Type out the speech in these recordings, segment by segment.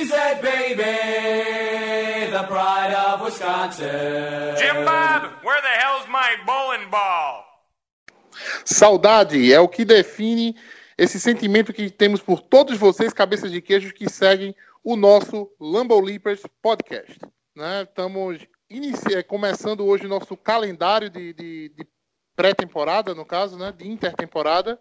A cheesehead baby, the pride of Wisconsin. Jim Bob, where the hell's my bowling ball? Saudade é o que define esse sentimento que temos por todos vocês, cabeças de queijo, que seguem o nosso Lambo Leapers podcast. Né? Estamos inici- eh, começando hoje o nosso calendário de, de- de pré-temporada, no caso, né? de intertemporada.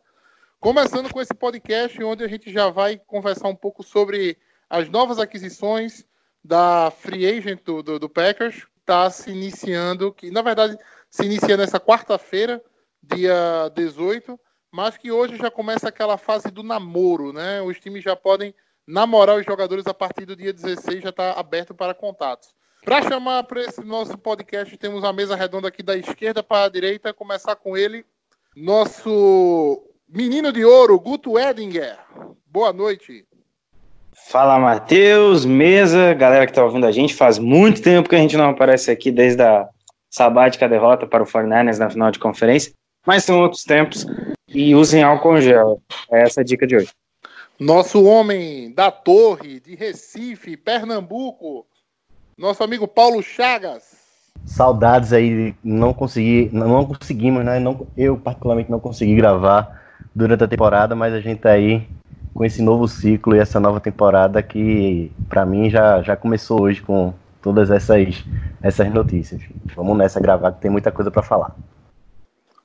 Começando com esse podcast, onde a gente já vai conversar um pouco sobre as novas aquisições da Free Agent do, do, do Packers. Está se iniciando, que na verdade se inicia nessa quarta-feira, dia 18, mas que hoje já começa aquela fase do namoro, né? Os times já podem namorar os jogadores a partir do dia 16, já está aberto para contatos. Para chamar para esse nosso podcast, temos a mesa redonda aqui da esquerda para a direita, começar com ele, nosso menino de ouro, Guto Edinger. Boa noite. Fala, Matheus, mesa, galera que tá ouvindo a gente. Faz muito tempo que a gente não aparece aqui, desde a sabática derrota para o 49ers na final de conferência. Mas são outros tempos e usem álcool em gel. É essa a dica de hoje. Nosso homem da torre, de Recife, Pernambuco, nosso amigo Paulo Chagas. Saudades aí, não consegui, não não conseguimos, né? Não, eu particularmente não consegui gravar durante a temporada, mas a gente tá aí com esse novo ciclo e essa nova temporada que pra mim já, já começou hoje com todas essas essas notícias. Vamos nessa gravar que tem muita coisa pra falar.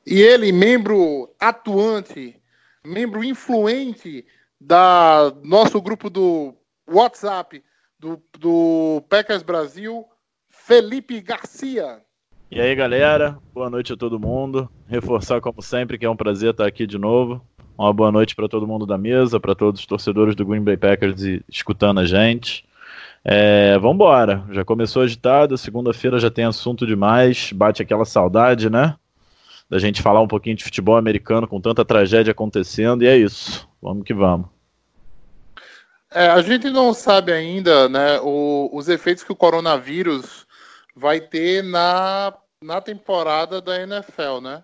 E ele, membro atuante, membro influente da nosso grupo do WhatsApp do, do Packers Brasil, Felipe Garcia. E aí, galera, boa noite a todo mundo. Reforçar, como sempre, que é um prazer estar aqui de novo. Uma boa noite para todo mundo da mesa, para todos os torcedores do Green Bay Packers e- escutando a gente. É, vambora, já começou agitado, segunda-feira já tem assunto demais, bate aquela saudade, né? Da gente falar um pouquinho de futebol americano com tanta tragédia acontecendo, e é isso, vamos que vamos. É, a gente não sabe ainda né, o- os efeitos que o coronavírus vai ter na, na temporada da NFL, né?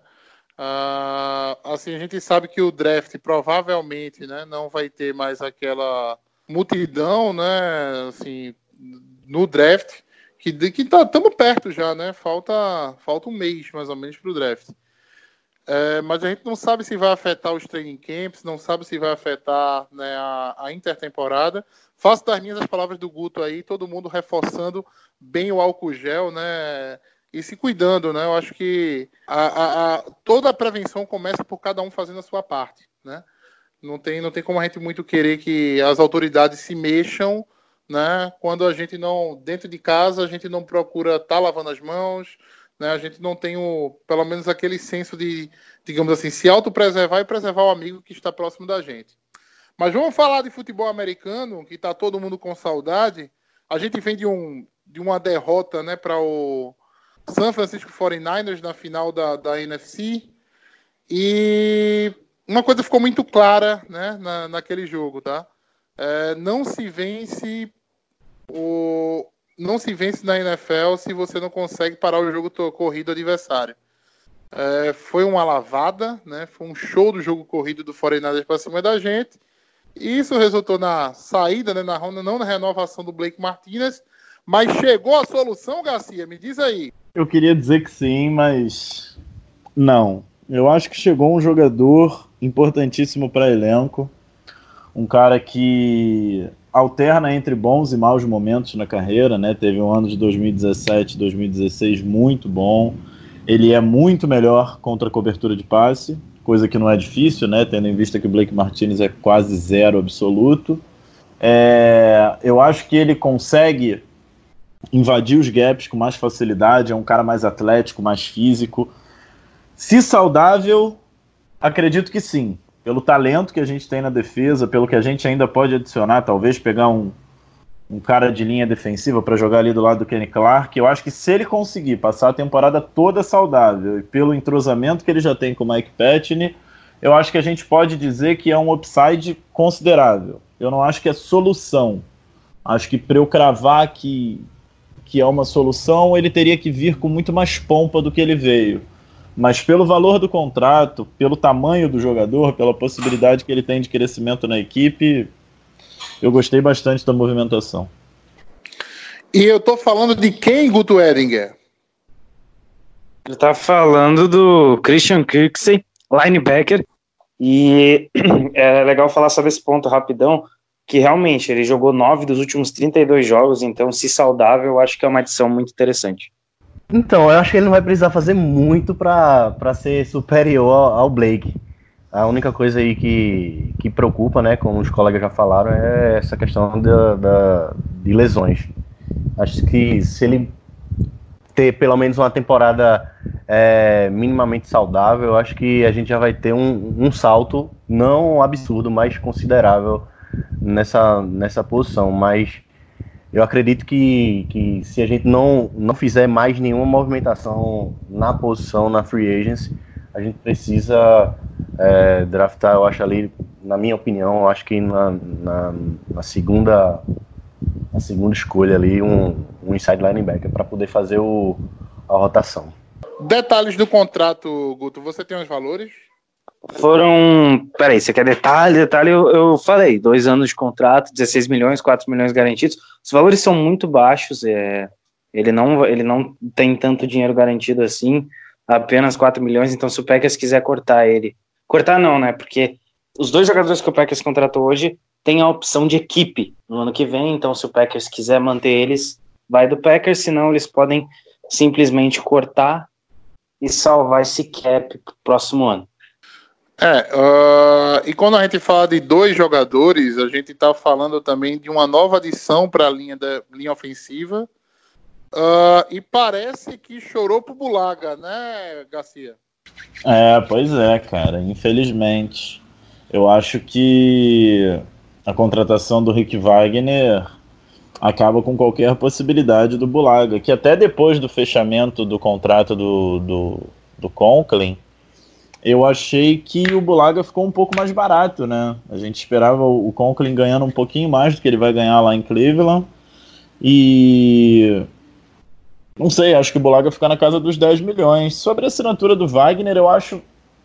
Ah, assim, a gente sabe que o draft provavelmente né, não vai ter mais aquela multidão, né? Assim, no draft, que que tá estamos perto já, né? Falta, falta um mês mais ou menos para o draft. É, mas a gente não sabe se vai afetar os training camps, não sabe se vai afetar né, a, a intertemporada. Faço das minhas as palavras do Guto aí, todo mundo reforçando bem o álcool gel, né? E se cuidando, né? Eu acho que a, a- a- toda a prevenção começa por cada um fazendo a sua parte, né? Não tem, não tem como a gente muito querer que as autoridades se mexam, né? Quando a gente não, dentro de casa, a gente não procura estar lavando as mãos, né? A gente não tem o, pelo menos aquele senso de, digamos assim, se autopreservar e preservar o amigo que está próximo da gente. Mas vamos falar de futebol americano, que está todo mundo com saudade. A gente vem de, um, de uma derrota né, para o San Francisco 49ers na final da, da NFC. E uma coisa ficou muito clara né, na, naquele jogo, tá? É, não se vence o, não se vence na NFL se você não consegue parar o jogo corrido do adversário. É, foi uma lavada, né? Foi um show do jogo corrido do 49ers para cima da gente. E isso resultou na saída, né, na ronda, não na renovação do Blake Martinez, mas chegou a solução, Garcia? Me diz aí. Eu queria dizer que sim, mas não. Eu acho que chegou um jogador importantíssimo para elenco, um cara que alterna entre bons e maus momentos na carreira, né? Teve um ano de 2017, 2016 muito bom. Ele é muito melhor contra a cobertura de passe, coisa que não é difícil, né? Tendo em vista que o Blake Martinez é quase zero absoluto. É, eu acho que ele consegue invadir os gaps com mais facilidade, é um cara mais atlético, mais físico. Se saudável, acredito que sim. Pelo talento que a gente tem na defesa, pelo que a gente ainda pode adicionar, talvez pegar um, um cara de linha defensiva para jogar ali do lado do Kenny Clark. Eu acho que se ele conseguir passar a temporada toda saudável e pelo entrosamento que ele já tem com o Mike Patney, eu acho que a gente pode dizer que é um upside considerável. Eu não acho que é solução. Acho que para eu cravar que, que é uma solução, ele teria que vir com muito mais pompa do que ele veio. Mas pelo valor do contrato, pelo tamanho do jogador, pela possibilidade que ele tem de crescimento na equipe, eu gostei bastante da movimentação. E eu tô falando de quem, Guto Edinger? Ele tá falando do Christian Kirksey, linebacker, e é legal falar sobre esse ponto rapidão, que realmente ele jogou nove dos últimos 32 jogos, então se saudável, eu acho que é uma adição muito interessante. Então, eu acho que ele não vai precisar fazer muito para ser superior ao, ao Blake. A única coisa aí que, que preocupa, né, como os colegas já falaram, é essa questão da, da, de lesões. Acho que se ele ter pelo menos uma temporada é, minimamente saudável, eu acho que a gente já vai ter um, um salto, não absurdo, mas considerável nessa, nessa posição. Mas eu acredito que, que se a gente não, não fizer mais nenhuma movimentação na posição, na free agency, a gente precisa é, draftar, eu acho ali, na minha opinião, acho que na, na, na segunda na segunda escolha ali, um, um inside linebacker para poder fazer o, a rotação. Detalhes do contrato, Guto, você tem os valores? Foram. Peraí, você quer detalhe? Detalhe, eu, eu falei: dois anos de contrato, 16 milhões, 4 milhões garantidos. Os valores são muito baixos, é, ele, não, ele não tem tanto dinheiro garantido assim, apenas 4 milhões. Então, se o Packers quiser cortar ele. Cortar não, né? Porque os dois jogadores que o Packers contratou hoje têm a opção de equipe no ano que vem. Então, se o Packers quiser manter eles, vai do Packers, senão eles podem simplesmente cortar e salvar esse cap pro próximo ano. É, uh, e quando a gente fala de dois jogadores, a gente está falando também de uma nova adição para a linha, da, linha ofensiva. Uh, e parece que chorou pro Bulaga, né, Garcia? É, pois é, cara, infelizmente. Eu acho que a contratação do Rick Wagner acaba com qualquer possibilidade do Bulaga, que até depois do fechamento do contrato do, do, do Conklin, eu achei que o Bulaga ficou um pouco mais barato, né? A gente esperava o Conklin ganhando um pouquinho mais do que ele vai ganhar lá em Cleveland. E. Não sei, acho que o Bulaga fica na casa dos 10 milhões. Sobre a assinatura do Wagner, eu acho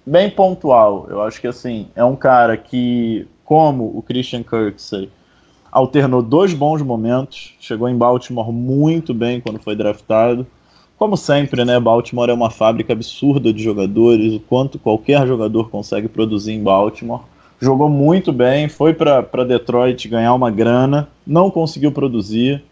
bem pontual. Eu acho que, assim, é um cara que, como o Christian Kirksey, alternou dois bons momentos. Chegou em Baltimore muito bem quando foi draftado como sempre, né, Baltimore é uma fábrica absurda de jogadores, o quanto qualquer jogador consegue produzir em Baltimore. Jogou muito bem, foi para Detroit ganhar uma grana, não conseguiu produzir.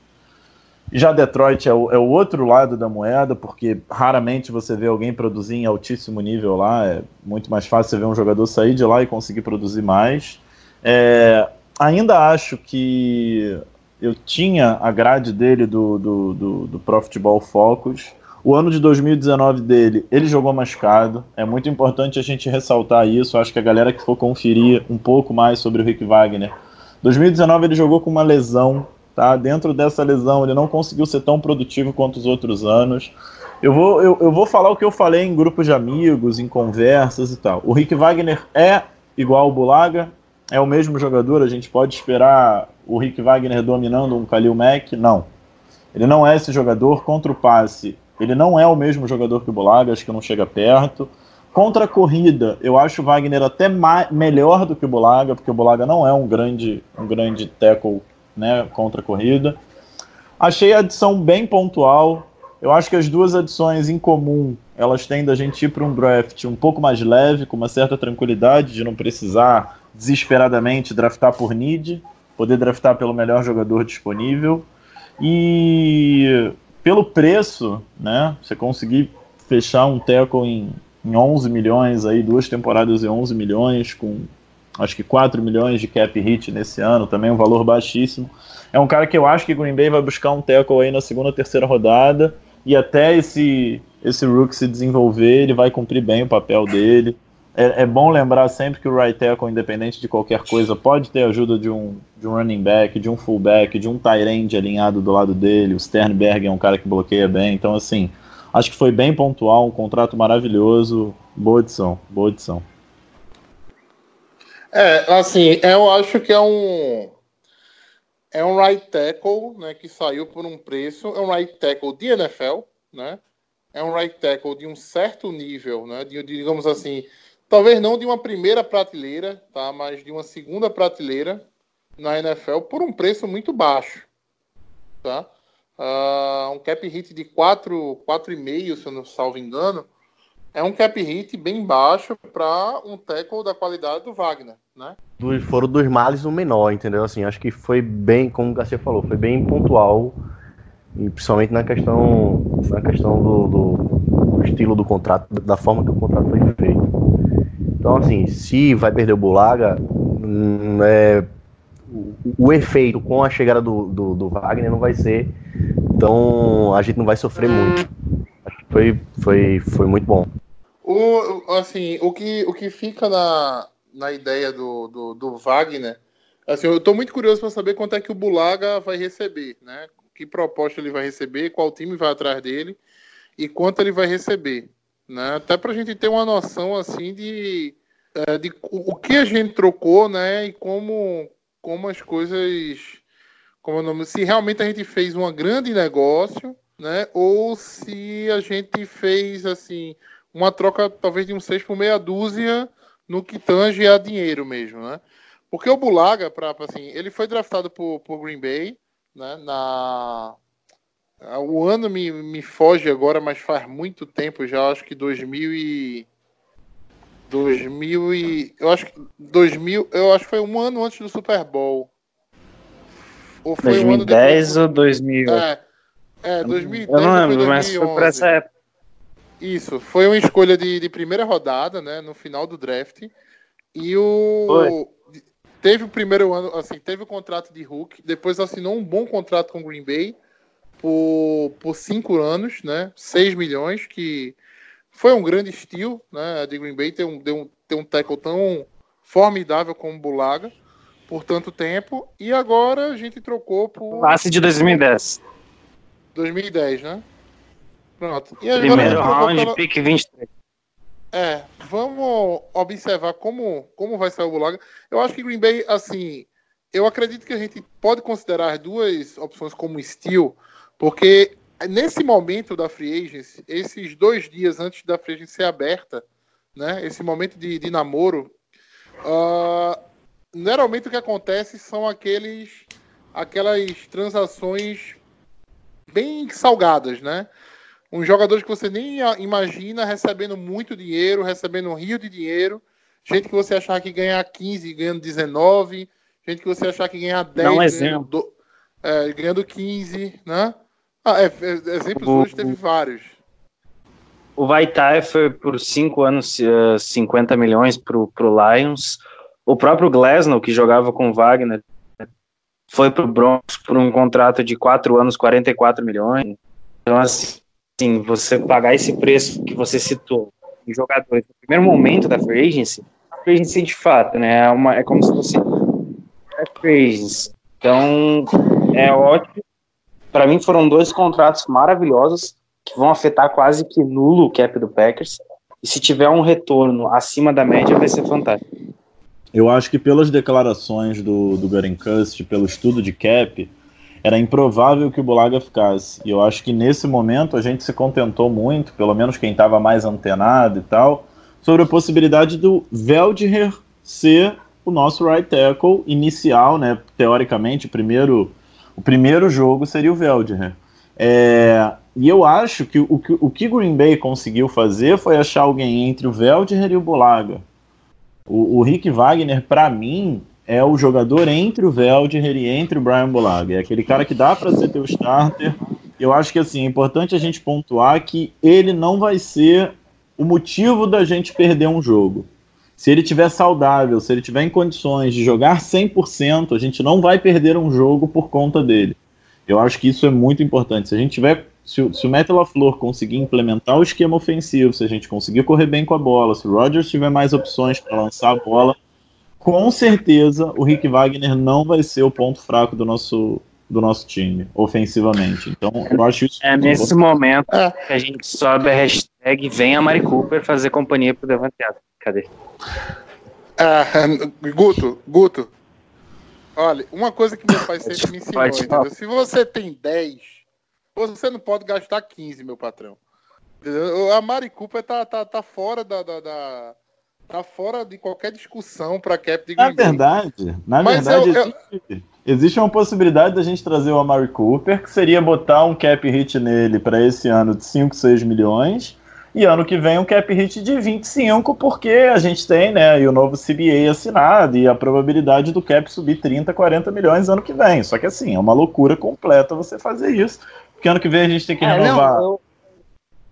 Já Detroit é o, é o, outro lado da moeda, porque raramente você vê alguém produzir em altíssimo nível lá. É muito mais fácil você ver um jogador sair de lá e conseguir produzir mais. É, ainda acho que eu tinha a grade dele do, do, do, do Pro Football Focus. O ano de 2019 dele, ele jogou machucado. É muito importante a gente ressaltar isso. Acho que a galera que for conferir um pouco mais sobre o Rick Wagner. 2019 ele jogou com uma lesão, tá? Dentro dessa lesão, ele não conseguiu ser tão produtivo quanto os outros anos. Eu vou, eu, eu vou falar o que eu falei em grupos de amigos, em conversas e tal. O Rick Wagner é igual ao Bulaga, é o mesmo jogador, a gente pode esperar o Rick Wagner dominando um Khalil Mack? Não. Ele não é esse jogador contra o passe. Ele não é o mesmo jogador que o Bulaga, acho que não chega perto. Contra a corrida, eu acho o Wagner até melhor do que o Bulaga, porque o Bulaga não é um grande, um grande tackle né, contra a corrida. Achei a adição bem pontual. Eu acho que as duas adições em comum, elas têm da gente ir para um draft um pouco mais leve, com uma certa tranquilidade de não precisar desesperadamente draftar por need, poder draftar pelo melhor jogador disponível. E pelo preço, né, você conseguir fechar um tackle em, em 11 milhões, aí duas temporadas em 11 milhões, com acho que 4 milhões de cap hit nesse ano, também um valor baixíssimo. É um cara que eu acho que Green Bay vai buscar um tackle aí na segunda, terceira rodada, e até esse esse Rook se desenvolver, ele vai cumprir bem o papel dele. É, é bom lembrar sempre que o right tackle, independente de qualquer coisa, pode ter ajuda de um, de um running back, de um fullback, de um tight end alinhado do lado dele. O Sternberg é um cara que bloqueia bem. Então, assim, acho que foi bem pontual, um contrato maravilhoso. Boa edição, boa edição. É, assim, eu acho que é um é um right tackle, né, que saiu por um preço, é um right tackle de NFL, né? É um right tackle de um certo nível, né? De, digamos assim, talvez não de uma primeira prateleira, tá? Mas de uma segunda prateleira na NFL por um preço muito baixo, tá? Uh, um cap hit de 4, 4,5, se eu não salvo engano, é um cap hit bem baixo para um tackle da qualidade do Wagner, né? Dos, foram dos males o menor, entendeu? Assim, acho que foi bem, como o Garcia falou, foi bem pontual, e principalmente na questão, na questão do, do, estilo do contrato, da forma que o contrato foi feito. Então, assim, se vai perder o Bulaga, hum, é, o, o, efeito com a chegada do, do, do Wagner não vai ser então a gente não vai sofrer muito. Foi, foi, foi muito bom. O, assim, o que, o que fica na, na ideia do, do, do Wagner, assim, eu estou muito curioso para saber quanto é que o Bulaga vai receber, né? Que proposta ele vai receber, qual time vai atrás dele e quanto ele vai receber, né? Até para a gente ter uma noção assim de, é, de o que a gente trocou, né? E como, como as coisas, como é o nome, se realmente a gente fez um grande negócio, né? Ou se a gente fez assim uma troca talvez de um 6 por meia dúzia no que tange a dinheiro mesmo, né? Porque o Bulaga, pra, assim, ele foi draftado por, por Green Bay, né? Na o ano me, me foge agora, mas faz muito tempo já, acho que 2000 e 2000 e eu acho que 2000, eu acho que foi um ano antes do Super Bowl. Ou foi 2010 um ou 2000? É, é 2010 Eu não lembro, mas foi por essa época. Isso, foi uma escolha de, de primeira rodada, né, no final do draft. E o Foi. teve o primeiro ano, assim, teve o contrato de Hulk, depois assinou um bom contrato com o Green Bay por, por cinco anos, né, 6 milhões, que foi um grande estilo, né, de Green Bay ter um, ter um, um tackle tão formidável como o Bulaga por tanto tempo, e agora a gente trocou por Classe de 2010. 2010, né? Pronto. E agora Primeiro a round, pela- pick 23. É, vamos observar como, como vai sair o Bulaga. Eu acho que Green Bay, assim, eu acredito que a gente pode considerar as duas opções como estilo, porque nesse momento da free agency, esses dois dias antes da free agency ser aberta, né, esse momento de, de namoro, ah, geralmente o que acontece são aqueles, aquelas transações bem salgadas, né? uns jogadores que você nem imagina recebendo muito dinheiro, recebendo um rio de dinheiro, gente que você achar que ganhar 15 ganhando 19, gente que você achar que ganhar 10 Dá um ganhando, do- é, ganhando 15, né? Ah, é, é, exemplos O- hoje teve vários. O Vaitai foi por cinco anos, eh, 50 milhões pro, pro Lions. O próprio Glasnow, que jogava com o Wagner, foi pro Broncos por um contrato de quatro anos, 44 milhões. Então, assim, você pagar esse preço que você citou em jogadores no primeiro momento da free agency, a free agency de fato, né, é, uma, é como se fosse é free agency. Então, é ótimo. Para mim, foram dois contratos maravilhosos que vão afetar quase que nulo o cap do Packers. E se tiver um retorno acima da média, vai ser fantástico. Eu acho que pelas declarações do, do Gutekunst, pelo estudo de cap, era improvável que o Bulaga ficasse. E eu acho que nesse momento a gente se contentou muito, pelo menos quem estava mais antenado e tal, sobre a possibilidade do Veldher ser o nosso right tackle inicial, né? Teoricamente, primeiro, o primeiro jogo seria o Veldher. É, e eu acho que o, que o que Green Bay conseguiu fazer foi achar alguém entre o Veldher e o Bulaga. O, o Rick Wagner, para mim, é o jogador entre o Veldher e entre o Brian Bulaga. É aquele cara que dá para ser teu starter. Eu acho que assim, é importante a gente pontuar que ele não vai ser o motivo da gente perder um jogo. Se ele tiver saudável, se ele tiver em condições de jogar 100%, a gente não vai perder um jogo por conta dele. Eu acho que isso é muito importante. Se a gente tiver Se, se o Matt LaFleur conseguir implementar o esquema ofensivo, se a gente conseguir correr bem com a bola, se o Rodgers tiver mais opções para lançar a bola, com certeza o Rick Wagner não vai ser o ponto fraco do nosso, do nosso time, ofensivamente. Então, eu acho isso. É nesse bom. momento É. que a gente sobe a hashtag Venha Mari Cooper fazer companhia pro Devante. Cadê? É, Guto, Guto. Olha, uma coisa que meu pai sempre me ensinou, entendeu? Se você tem 10, você não pode gastar 15, meu patrão. Entendeu? A Mari Cooper tá, tá, tá fora da, da, da- Tá fora de qualquer discussão pra cap de Na Green verdade, na Mas verdade, eu- eu- Existe, uma possibilidade da gente trazer o Amari Cooper, que seria botar um cap hit nele para esse ano de 5, 6 milhões, e ano que vem um cap hit de 25, porque a gente tem, né, e o novo CBA assinado e a probabilidade do cap subir 30, 40 milhões ano que vem. Só que assim, é uma loucura completa você fazer isso, porque ano que vem a gente tem que É, renovar não,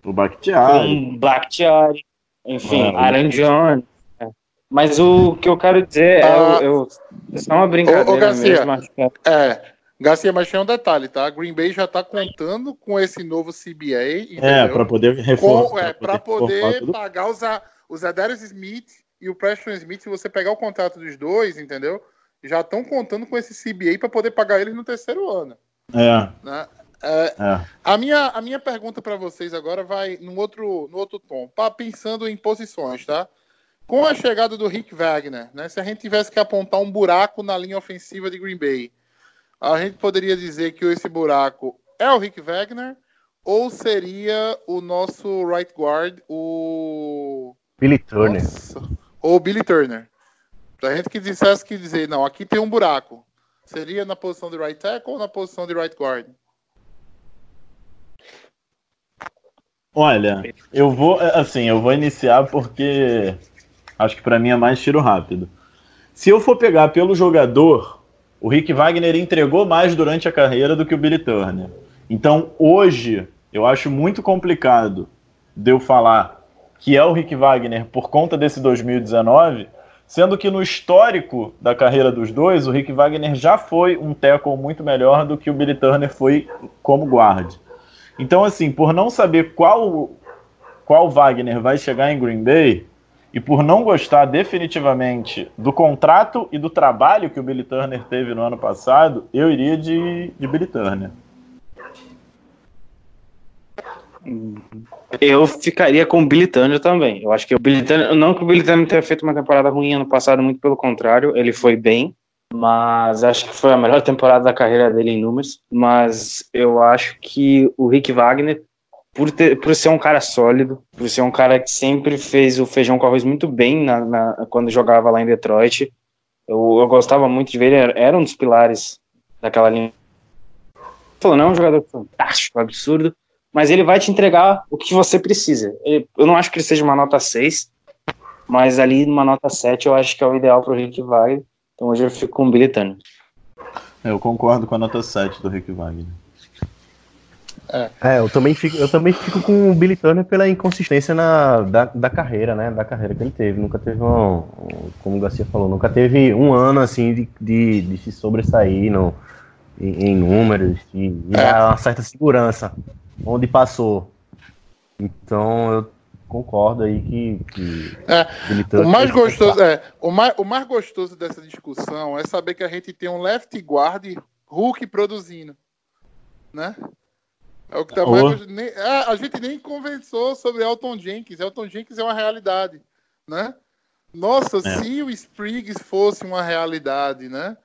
o Bakhtiari. com Bakhtiari, enfim, Aaron Jones. Mas o que eu quero dizer Ah. é, eu, eu, só uma brincadeira Ô, ô, Garcia. mesmo. é- É, Garcia, mas tem um detalhe, tá? Green Bay já tá contando com esse novo CBA, É, entendeu? para poder com, reforçar. é, para poder tudo. pagar os, a- os Adarius Smith e o Preston Smith, se você pegar o contrato dos dois, entendeu? Já estão contando com esse CBA para poder pagar eles no terceiro ano. É, Né? É, é. a, minha, a minha pergunta para vocês agora vai no outro, no outro tom, pra, pensando em posições, tá? Com a chegada do Rick Wagner, né? Se a gente tivesse que apontar um buraco na linha ofensiva de Green Bay, a gente poderia dizer que esse buraco é o Rick Wagner ou seria o nosso right guard, o Billy Turner. Nossa. ou o Billy Turner? Pra gente que dissesse que dizer, não, aqui tem um buraco. Seria na posição de right tackle ou na posição de right guard? Olha, eu vou, assim, eu vou iniciar porque acho que pra mim é mais tiro rápido. Se eu for pegar pelo jogador, o Rick Wagner entregou mais durante a carreira do que o Billy Turner. Então, hoje, eu acho muito complicado de eu falar que é o Rick Wagner por conta desse 2019, sendo que no histórico da carreira dos dois, o Rick Wagner já foi um tackle muito melhor do que o Billy Turner foi como guard. Então, assim, por não saber qual, qual Wagner vai chegar em Green Bay, e por não gostar definitivamente do contrato e do trabalho que o Billy Turner teve no ano passado, eu iria de, de Billy Turner. Eu ficaria com o Billy Turner também. Eu acho que o Billy Turner, não que o Billy Turner tenha feito uma temporada ruim ano passado, muito pelo contrário, ele foi bem, mas acho que foi a melhor temporada da carreira dele em números. Mas eu acho que o Rick Wagner, por, ter, por ser um cara sólido, por ser um cara que sempre fez o feijão com arroz muito bem na, na- quando jogava lá em Detroit, eu, eu gostava muito de ver, ele era, era um dos pilares daquela linha. Falou, não é um jogador fantástico, absurdo, mas ele vai te entregar o que você precisa. Eu não acho que ele seja uma nota 6, mas ali numa nota 7 eu acho que é o ideal para o Rick Wagner. Então hoje eu fico com o Billy Turner. Eu concordo com a nota 7 do Rick Wagner. É, eu também fico, eu também fico com o Billy Turner pela inconsistência na, da, da carreira, né? Da carreira que ele teve. Nunca teve um, como o Garcia falou, nunca teve um ano assim de, de, de se sobressair no, em, em números e, e dar uma certa segurança onde passou. Então eu concordo aí que, que É, Billy O mais gostoso é o mais, o mais gostoso dessa discussão é saber que a gente tem um left guard Hulk produzindo, né? É o que tá Oh. mais. Nem- ah, a gente nem conversou sobre Elton Jenkins. Elton Jenkins é uma realidade, né? Nossa, É. se o Spriggs fosse uma realidade, né?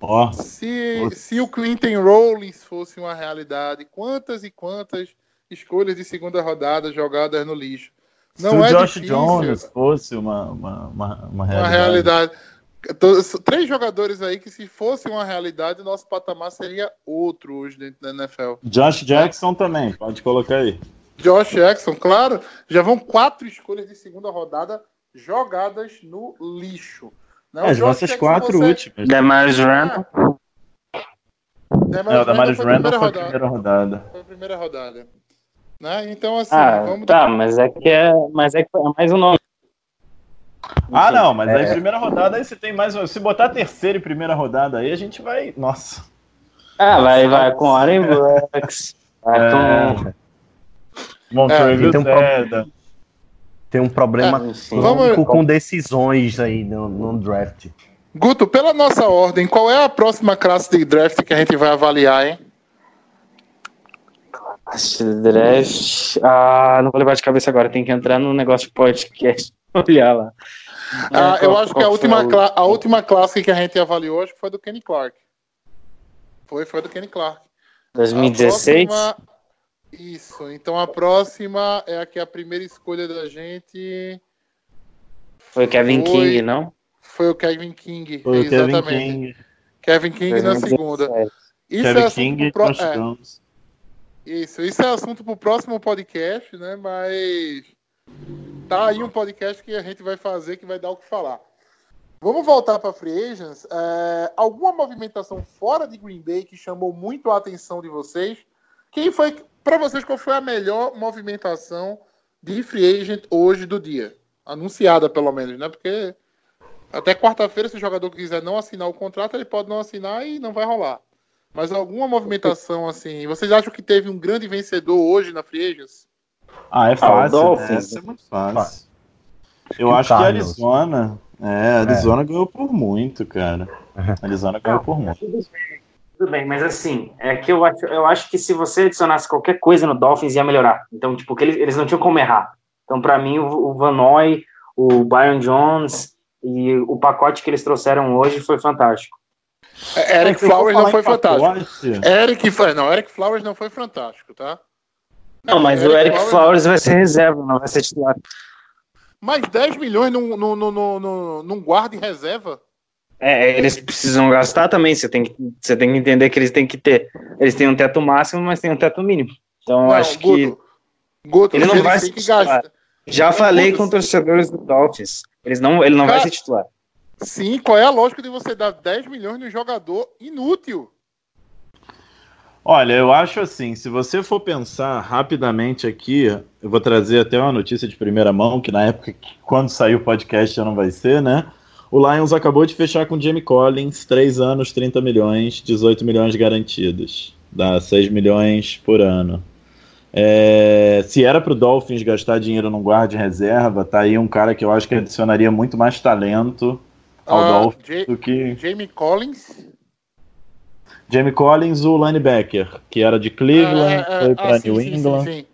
Ó, Se, Putz. se o Quinton Rollins fosse uma realidade, quantas e quantas escolhas de segunda rodada jogadas no lixo? Não se o é Josh difícil. Jones fosse uma, uma, uma, uma uma realidade. Três jogadores aí que, se fosse uma realidade, nosso patamar seria outro hoje dentro da NFL. Josh Jackson também, pode colocar aí. Josh Jackson, claro, já vão quatro escolhas de segunda rodada jogadas no lixo. Né? É, O as Josh nossas Jackson quatro você- últimas. Demarius Randall. Demaris É, o Randall foi a rodada. primeira rodada. Foi a primeira rodada. Né? Então, assim, Ah, vamos tá, mas é que é, mas é que é mais um nome. Ah, não, mas aí é- primeira rodada aí você tem mais. Se botar terceira e primeira rodada aí, a gente vai. Nossa. Ah, vai, vai com Aaron Brooks, Então, Montrezl É, tem um Tem um problema É, vamos- com decisões aí no, no draft. Guto, pela nossa ordem, qual é a próxima classe de draft que a gente vai avaliar, hein? Draft. Ah, não vou levar de cabeça agora. Tem que entrar no negócio de podcast. Olhar lá. Ah, É, eu qual- acho que a qual última, o- a última classe que a gente avaliou acho que foi do Kenny Clark. Foi, foi do Kenny Clark. A 2016? próxima- Isso, então a próxima é a que a primeira escolha da gente Foi Kevin Foi. King, não? foi o Kevin King. Foi o Kevin exatamente. King. Kevin King na segunda. 2017. Isso Kevin é assunto King pro... É. Isso, isso é assunto pro próximo podcast, né? Mas tá aí um podcast que a gente vai fazer que vai dar o que falar. Vamos voltar para Free Agents. É, alguma movimentação fora de Green Bay que chamou muito a atenção de vocês? Quem foi, para vocês, qual foi a melhor movimentação de Free Agent hoje do dia? Anunciada, pelo menos, né? Porque até quarta-feira, se o jogador quiser não assinar o contrato, ele pode não assinar e não vai rolar. Mas alguma movimentação assim, vocês acham que teve um grande vencedor hoje na Free Agents? Ah, é fácil. o né? Dolphins. Essa é muito fácil. Fácil. Eu acho que a. Arizona. É, a Arizona ganhou por muito, cara. A Arizona ganhou por muito. Tudo bem, mas assim, é que eu acho, eu acho que se você adicionasse qualquer coisa no Dolphins ia melhorar. Então, tipo, que eles, eles não tinham como errar. Então, pra mim, o, o Van Noy, o Byron Jones e o pacote que eles trouxeram hoje foi fantástico. É, Eric Flowers não foi fantástico. Eric, não, Eric Flowers não foi fantástico, tá? Não, mas o Eric Flowers vai ser reserva, não vai ser titular. Mais 10 milhões num, num, num, num, num guarda em reserva? É, eles precisam gastar também. Você tem, que, você tem que entender que eles têm que ter. Eles têm um teto máximo, mas tem um teto mínimo. Então, eu Não, acho que. Guto, Guto, Ele não vai têm se que titular. gastar. Já falei Guto, com torcedores do Dolphins. Eles não, ele não vai Cara- ser titular. Sim, qual é a lógica de você dar 10 milhões num jogador inútil? Olha, eu acho assim, se você for pensar rapidamente aqui, eu vou trazer até uma notícia de primeira mão, que na época, quando sair o podcast já não vai ser, né? O Lions acabou de fechar com o Jamie Collins, 3 anos, 30 milhões, 18 milhões garantidos. Dá 6 milhões por ano. É, se era pro Dolphins gastar dinheiro num guarda reserva, tá aí um cara que eu acho que adicionaria muito mais talento ao Ah, Dolphins Ja- do que Jamie Collins. Jamie Collins, o linebacker, que era de Cleveland, É, é, foi ah, para sim, New sim, sim, England. sim.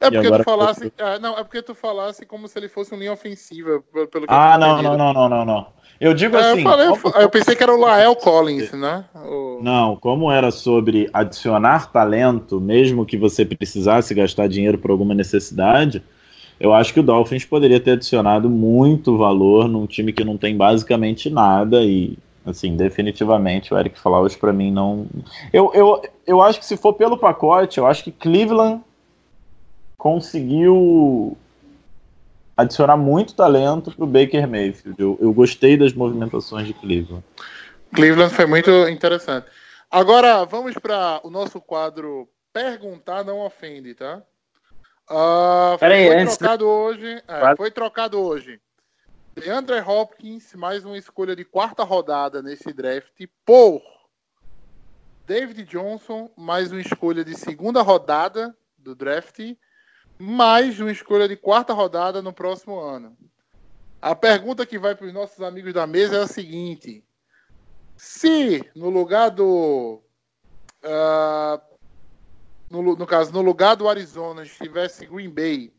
É porque tu falasse. foi é, não, é porque tu falasse como se ele fosse um linha ofensiva. Pelo, Ah, não, não, não, não, não, não. Eu digo É, assim. eu, falei, como- eu pensei que era o Lael Collins, né? O- Não, como era sobre adicionar talento, mesmo que você precisasse gastar dinheiro por alguma necessidade, eu acho que o Dolphins poderia ter adicionado muito valor num time que não tem basicamente nada e, assim, definitivamente o Eric Flowers para mim não. Eu, eu, eu acho que se for pelo pacote, eu acho que Cleveland conseguiu adicionar muito talento pro Baker Mayfield. Eu, eu gostei das movimentações de Cleveland. Cleveland foi muito interessante. Agora, vamos para o nosso quadro Perguntar Não Ofende, tá? Ah, Peraí, foi antes- trocado hoje. é, foi trocado hoje. DeAndre Hopkins, mais uma escolha de quarta rodada nesse draft, por David Johnson, mais uma escolha de segunda rodada do draft, mais uma escolha de quarta rodada no próximo ano. A pergunta que vai para os nossos amigos da mesa é a seguinte: se no lugar do. ah, no, no caso, no lugar do Arizona estivesse Green Bay,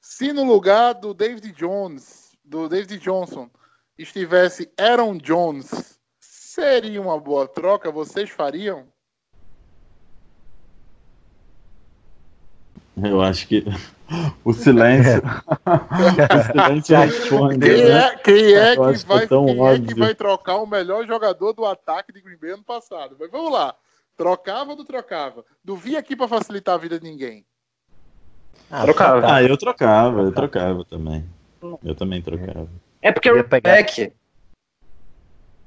se no lugar do David Jones, do David Johnson, estivesse Aaron Jones, seria uma boa troca? Vocês fariam? Eu acho que o silêncio. o silêncio responde. Quem né? é, quem é, que, que é vai, tão quem é que vai trocar o melhor jogador do ataque de Green Bay ano passado? Mas vamos lá. Trocava ou não trocava? Não vim aqui para facilitar a vida de ninguém. Ah, Trocava. Ah, eu trocava, eu trocava também. Eu também trocava. É porque o pegar- back.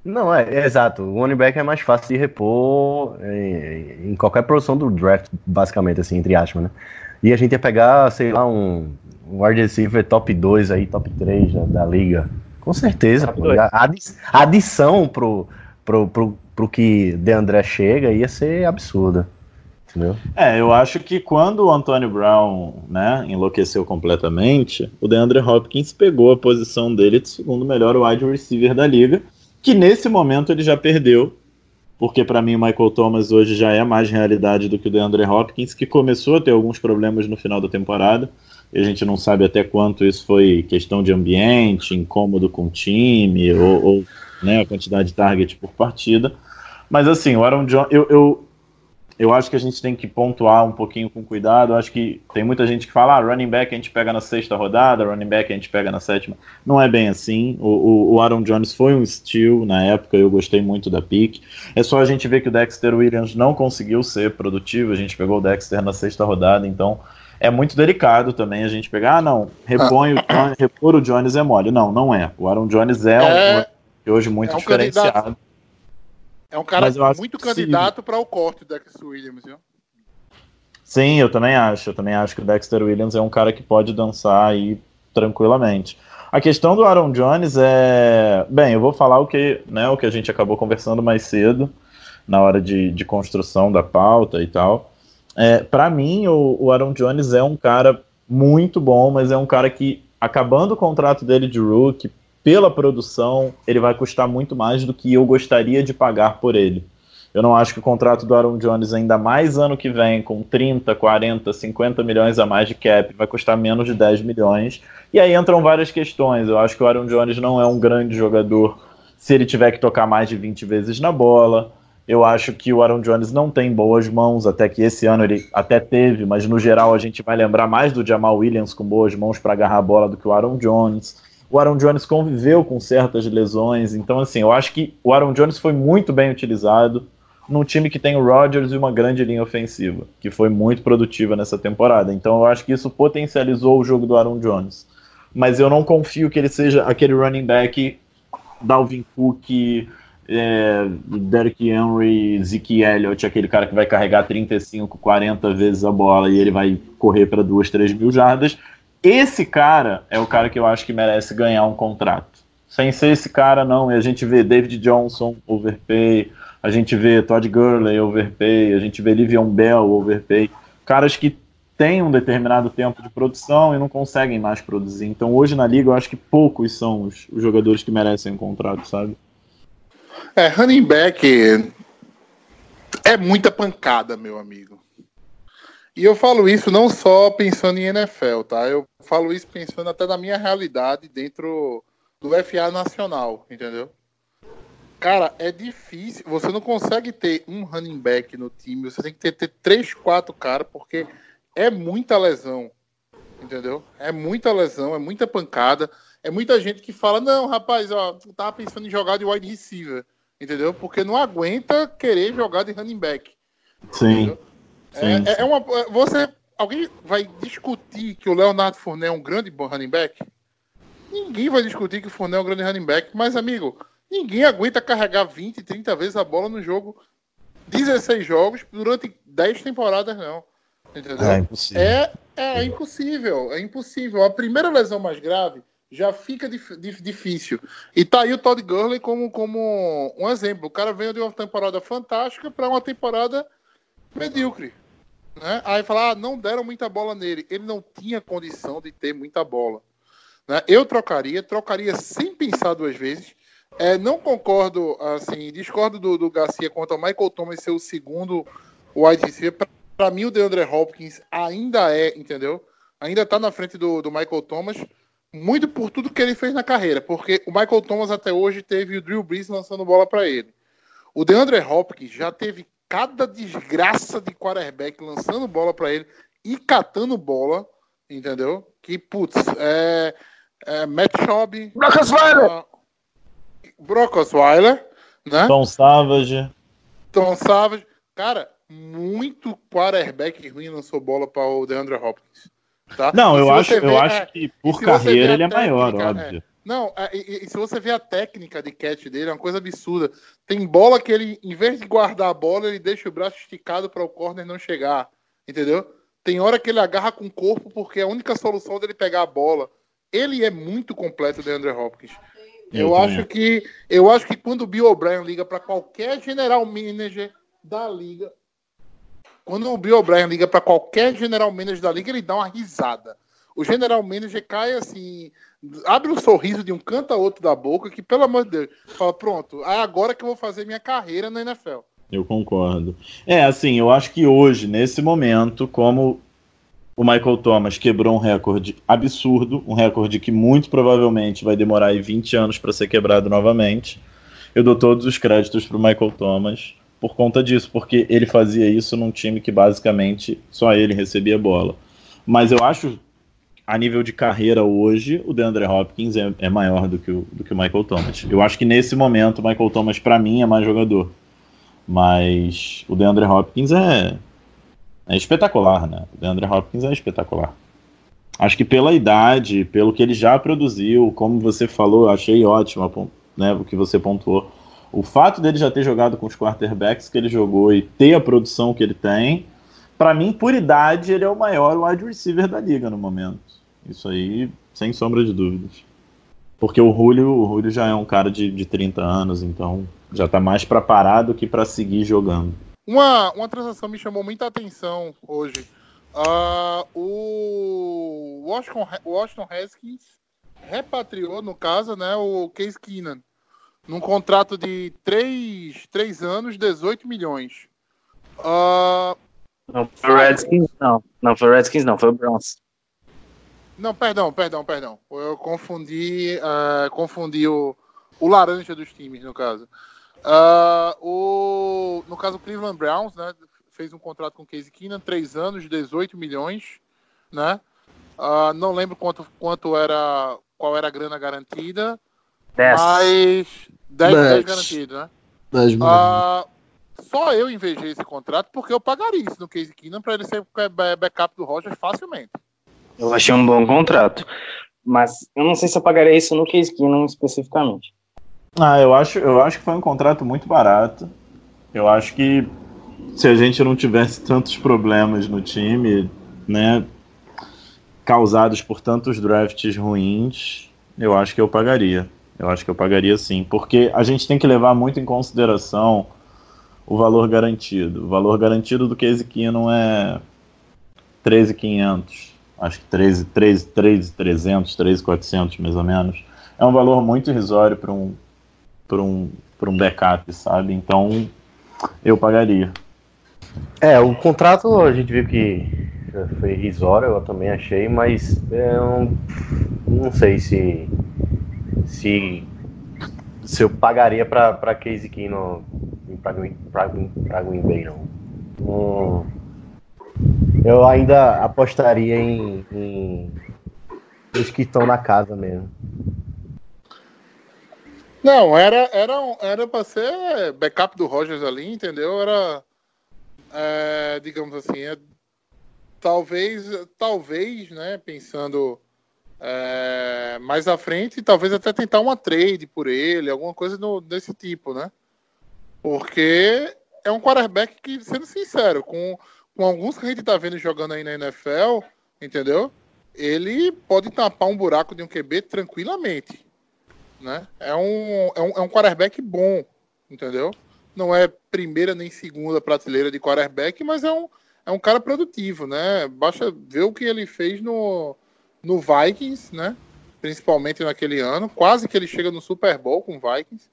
Não, é, é exato. O running back é mais fácil de repor é, em qualquer posição do draft, basicamente, assim, entre aspas, né? E a gente ia pegar, sei lá, um, um wide receiver top 2 aí, top 3 da, da liga. Com certeza. A adição pro, pro, pro, pro que De André chega ia ser absurda. Entendeu? É, eu acho que quando o Antônio Brown né, enlouqueceu completamente, o DeAndre Hopkins pegou a posição dele de segundo melhor wide receiver da liga, que nesse momento ele já perdeu, porque para mim o Michael Thomas hoje já é mais realidade do que o DeAndre Hopkins, que começou a ter alguns problemas no final da temporada, e a gente não sabe até quanto isso foi questão de ambiente, incômodo com o time, ou, ou né, a quantidade de target por partida. Mas assim, o Aaron Jones, eu, eu, eu acho que a gente tem que pontuar um pouquinho com cuidado. Eu acho que tem muita gente que fala, ah, running back a gente pega na sexta rodada, running back a gente pega na sétima. Não é bem assim. O, o, o Aaron Jones foi um steal na época, eu gostei muito da pick. É só a gente ver que o Dexter Williams não conseguiu ser produtivo. A gente pegou o Dexter na sexta rodada, então é muito delicado também a gente pegar, ah, não, repõe o Jones, repor o Jones é mole. Não, não é. O Aaron Jones é, É- um hoje muito é um diferenciado. candidato. É um cara muito candidato para o corte do Dex Williams, viu? Sim, eu também acho. Eu também acho que o Dexter Williams é um cara que pode dançar aí tranquilamente. A questão do Aaron Jones é. Bem, eu vou falar o que, né, o que a gente acabou conversando mais cedo, na hora de, de construção da pauta e tal. É, para mim, o, o Aaron Jones é um cara muito bom, mas é um cara que, acabando o contrato dele de rookie, pela produção, ele vai custar muito mais do que eu gostaria de pagar por ele. Eu não acho que o contrato do Aaron Jones, ainda mais ano que vem, com 30, 40, 50 milhões a mais de cap, vai custar menos de 10 milhões. E aí entram várias questões. Eu acho que o Aaron Jones não é um grande jogador se ele tiver que tocar mais de 20 vezes na bola. Eu acho que o Aaron Jones não tem boas mãos, até que esse ano ele até teve, mas no geral a gente vai lembrar mais do Jamal Williams com boas mãos para agarrar a bola do que o Aaron Jones. O Aaron Jones conviveu com certas lesões, então assim, eu acho que o Aaron Jones foi muito bem utilizado num time que tem o Rodgers e uma grande linha ofensiva, que foi muito produtiva nessa temporada. Então eu acho que isso potencializou o jogo do Aaron Jones. Mas eu não confio que ele seja aquele running back Dalvin Cook, é, Derrick Henry, Zeke Elliott, aquele cara que vai carregar 35, 40 vezes a bola e ele vai correr para duas, três mil jardas. Esse cara é o cara que eu acho que merece ganhar um contrato. Sem ser esse cara, não. E a gente vê David Johnson, overpay, a gente vê Todd Gurley, overpay, a gente vê Livion Bell, overpay. Caras que têm um determinado tempo de produção e não conseguem mais produzir. Então hoje na liga eu acho que poucos são os, os jogadores que merecem um contrato, sabe? É, running back é muita pancada, meu amigo. E eu falo isso não só pensando em NFL, tá? Eu falo isso pensando até na minha realidade dentro do FA nacional, entendeu? Cara, é difícil. Você não consegue ter um running back no time. Você tem que ter, ter três, quatro caras, porque é muita lesão. Entendeu? É muita lesão, é muita pancada. É muita gente que fala: não, rapaz, ó, eu tava pensando em jogar de wide receiver. Entendeu? Porque não aguenta querer jogar de running back. Sim. É, Sim, é- é uma. Você. Alguém vai discutir que o Leonardo Fournette é um grande running back? Ninguém vai discutir que o Fournette é um grande running back, mas, amigo, ninguém aguenta carregar 20, 30 vezes a bola no jogo, 16 jogos, durante 10 temporadas, não. Entendeu? É impossível. É, é impossível, é impossível. A primeira lesão mais grave já fica dif- difícil. E tá aí o Todd Gurley como, como um exemplo. O cara veio de uma temporada fantástica para uma temporada medíocre. Né? Aí falar, ah, não deram muita bola nele. Ele não tinha condição de ter muita bola. Né? Eu trocaria, trocaria sem pensar duas vezes. É, não concordo, assim, discordo do, do Garcia quanto ao Michael Thomas ser o segundo wide receiver. Pra mim, o DeAndre Hopkins ainda é, entendeu? Ainda tá na frente do, do Michael Thomas, muito por tudo que ele fez na carreira. Porque o Michael Thomas até hoje teve o Drew Brees lançando bola pra ele. O DeAndre Hopkins já teve cada desgraça de quarterback lançando bola pra ele e catando bola, entendeu? Que, putz, é, é Matt Schaub, Brock Osweiler! ah, Brock Osweiler, né? Tom Savage. Tom Savage. Cara, muito quarterback ruim lançou bola para o DeAndre Hopkins. Tá? Não, eu acho, eu acho é, que por carreira ele é maior, técnica, óbvio. Não, é, e, e- se você vê a técnica de catch dele, é uma coisa absurda. Tem bola que ele, em vez de guardar a bola, ele deixa o braço esticado para o corner não chegar. Entendeu? Tem hora que ele agarra com o corpo porque é a única solução dele pegar a bola. Ele é muito completo, DeAndre Hopkins. Eu, acho que eu acho que quando o Bill O'Brien liga para qualquer general manager da liga, Quando o Bill O'Brien liga para qualquer general manager da liga, ele dá uma risada. O general manager cai assim, abre um sorriso de um canto a outro da boca, que pelo amor de Deus, fala: pronto, é agora que eu vou fazer minha carreira na NFL. Eu concordo. É, assim, eu acho que hoje, nesse momento, como o Michael Thomas quebrou um recorde absurdo, um recorde que muito provavelmente vai demorar aí 20 anos para ser quebrado novamente. Eu dou todos os créditos para o Michael Thomas por conta disso, porque ele fazia isso num time que basicamente só ele recebia bola. Mas eu acho, a nível de carreira hoje, o DeAndre Hopkins é, é maior do que, o, do que o Michael Thomas. Eu acho que nesse momento o Michael Thomas, para mim, é mais jogador. Mas o DeAndre Hopkins é, é espetacular, né? O DeAndre Hopkins é espetacular. Acho que pela idade, pelo que ele já produziu, como você falou, achei ótimo né, o que você pontuou. O fato dele já ter jogado com os quarterbacks que ele jogou e ter a produção que ele tem, para mim, por idade, ele é o maior wide receiver da liga no momento. Isso aí, sem sombra de dúvidas. Porque o Julio, o Julio já é um cara de, de 30 anos, então já tá mais preparado que para seguir jogando. Uma, uma transação me chamou muita atenção hoje. Uh, o Washington, Washington Haskins repatriou, no caso, né, o Case Keenan, num contrato de 3, 3 anos, 18 milhões. Uh, não, foi o Redskins não. Não, foi o Redskins não, foi o Browns. Não, perdão, perdão, perdão. Eu confundi, uh, confundi o, o laranja dos times, no caso. Uh, o, no caso, o Cleveland Browns, né, fez um contrato com o Casey Keenan, 3 anos, 18 milhões, né? Uh, não lembro quanto, quanto era, qual era a grana garantida, 10. mas 10, 10 garantido, né? 10 uh, só eu invejei esse contrato porque eu pagaria isso no Casey Keenan para ele ser backup do Roger facilmente. Eu achei um bom contrato, mas eu não sei se eu pagaria isso no Casey Keenan especificamente. Ah, eu acho, eu acho que foi um contrato muito barato. Eu acho que se a gente não tivesse tantos problemas no time, né, causados por tantos drafts ruins, eu acho que eu pagaria. Eu acho que eu pagaria sim, porque a gente tem que levar muito em consideração o valor garantido. O valor garantido do Case Keenum é 13,500. Acho que 13, 13, 13, 300, 13,400 mais ou menos. É um valor muito irrisório para um, por um, por um backup, sabe? Então eu pagaria. É, o contrato a gente viu que foi irrisório, eu também achei, mas eu não sei se se, se eu pagaria para Casey Kino para Green Bay, não. Hum, eu ainda apostaria em, em os que estão na casa mesmo. Não, era era era para ser backup do Rogers ali, entendeu? Era é, digamos assim, é, talvez talvez, né, pensando é, mais à frente, talvez até tentar uma trade por ele, alguma coisa no, desse tipo, né? Porque é um quarterback que, sendo sincero, com, com alguns que a gente tá vendo jogando aí na NFL, entendeu? Ele pode tapar um buraco de um QB tranquilamente né? É um, é um, é um quarterback bom, entendeu? Não é primeira nem segunda prateleira de quarterback, mas é um, é um cara produtivo, né? Basta ver o que ele fez no, no Vikings, né? Principalmente naquele ano. Quase que ele chega no Super Bowl com o Vikings.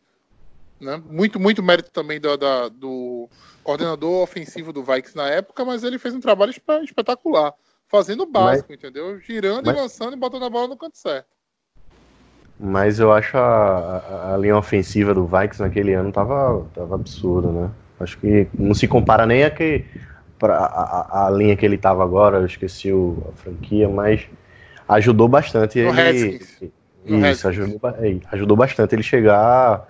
Né? Muito, muito mérito também do, da, do coordenador ofensivo do Vikings na época, mas ele fez um trabalho espetacular. Fazendo o básico, mas, entendeu? Girando mas, e lançando e botando a bola no canto certo. Mas eu acho a, a, a, linha ofensiva do Vikings naquele ano tava, tava absurda, né? Acho que não se compara nem a, que, pra, a, a linha que ele tava agora, eu esqueci o, a franquia, mas ajudou bastante no ele. Isso, ajudou, ajudou bastante ele chegar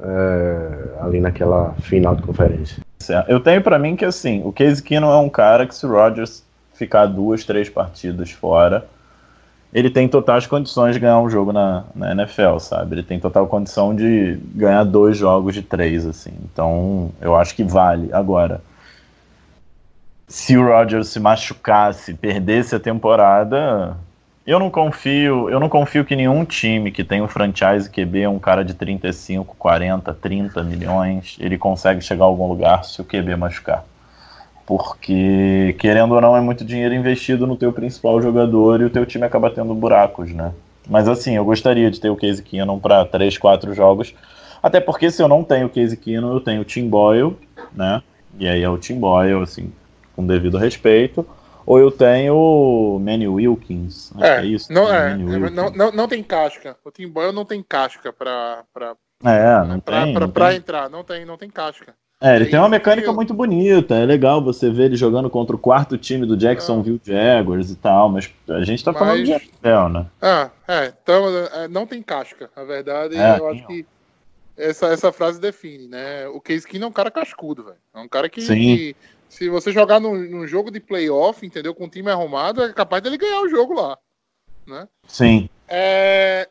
é, ali naquela final de conferência. Eu tenho para mim que assim, o Case Keenum é um cara que se o Rodgers ficar duas, três partidas fora, ele tem totais condições de ganhar um jogo na, na NFL, sabe? Ele tem total condição de ganhar dois jogos de três, assim. Então, eu acho que vale. Agora, se o Rodgers se machucasse, perdesse a temporada, eu não confio, eu não confio que nenhum time que tem um franchise QB, um cara de 35, 40, 30 milhões, ele consegue chegar a algum lugar se o QB machucar. Porque, querendo ou não, é muito dinheiro investido no teu principal jogador e o teu time acaba tendo buracos, né? Mas assim, eu gostaria de ter o Case Keenum para 3, 4 jogos. Até porque se eu não tenho o Case Keenum, eu tenho o Tim Boyle, né? E aí é o Tim Boyle, assim, com devido respeito. Ou eu tenho o Manny Wilkins. Acho É, que é isso. não, né? é, é, não, não, não tem casca. O Tim Boyle não tem casca pra, pra, É, não pra, tem. pra, pra tem. entrar. Não tem, não tem casca. É, ele Tem tem uma mecânica eu- muito bonita, é legal você ver ele jogando contra o quarto time do Jacksonville Jaguars e tal, mas a gente tá falando de Mas- NFL, né? Ah, é. Então, é, não tem casca. Na verdade, É, eu acho que essa, essa frase define, né? O Case Keenum é um cara cascudo, velho. É um cara que, que se você jogar num, num jogo de playoff, entendeu? Com o time arrumado, é capaz dele ganhar o jogo lá. Sim. É,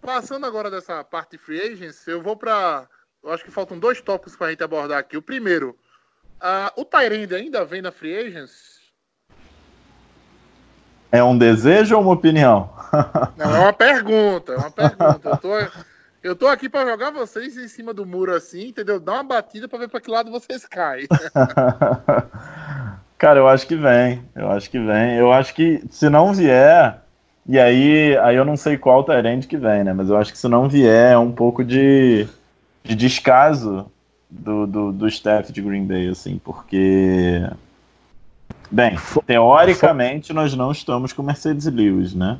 passando agora dessa parte de free agents, eu vou para. Eu acho que faltam dois tópicos para a gente abordar aqui. O primeiro, ah, o Tyrande ainda vem na free agents? É um desejo ou uma opinião? Não, é uma pergunta, é uma pergunta. Eu tô, eu tô aqui para jogar vocês em cima do muro assim, entendeu? Dar uma batida para ver para que lado vocês caem. Cara, eu acho que vem. Eu acho que vem. Eu acho que se não vier, e aí, aí eu não sei qual Tyrande que vem, né? Mas eu acho que se não vier, é um pouco de, de descaso do, do, do staff de Green Bay, assim, porque. Bem, teoricamente nós não estamos com Mercedes Lewis, né?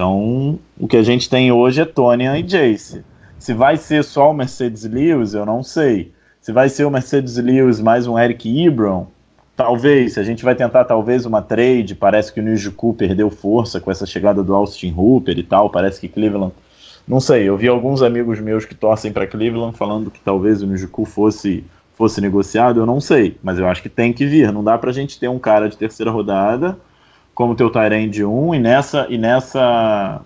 Então, o que a gente tem hoje é Tonian e Jace. Se vai ser só o Mercedes Lewis, eu não sei. Se vai ser o Mercedes Lewis mais um Eric Ebron, talvez. A gente vai tentar talvez uma trade, parece que o Nijuku perdeu força com essa chegada do Austin Hooper e tal. Parece que Cleveland. Não sei, eu vi alguns amigos meus que torcem para Cleveland falando que talvez o Nijuku fosse fosse negociado, eu não sei, mas eu acho que tem que vir. Não dá pra gente ter um cara de terceira rodada como teu Tyrande 1 e nessa e nessa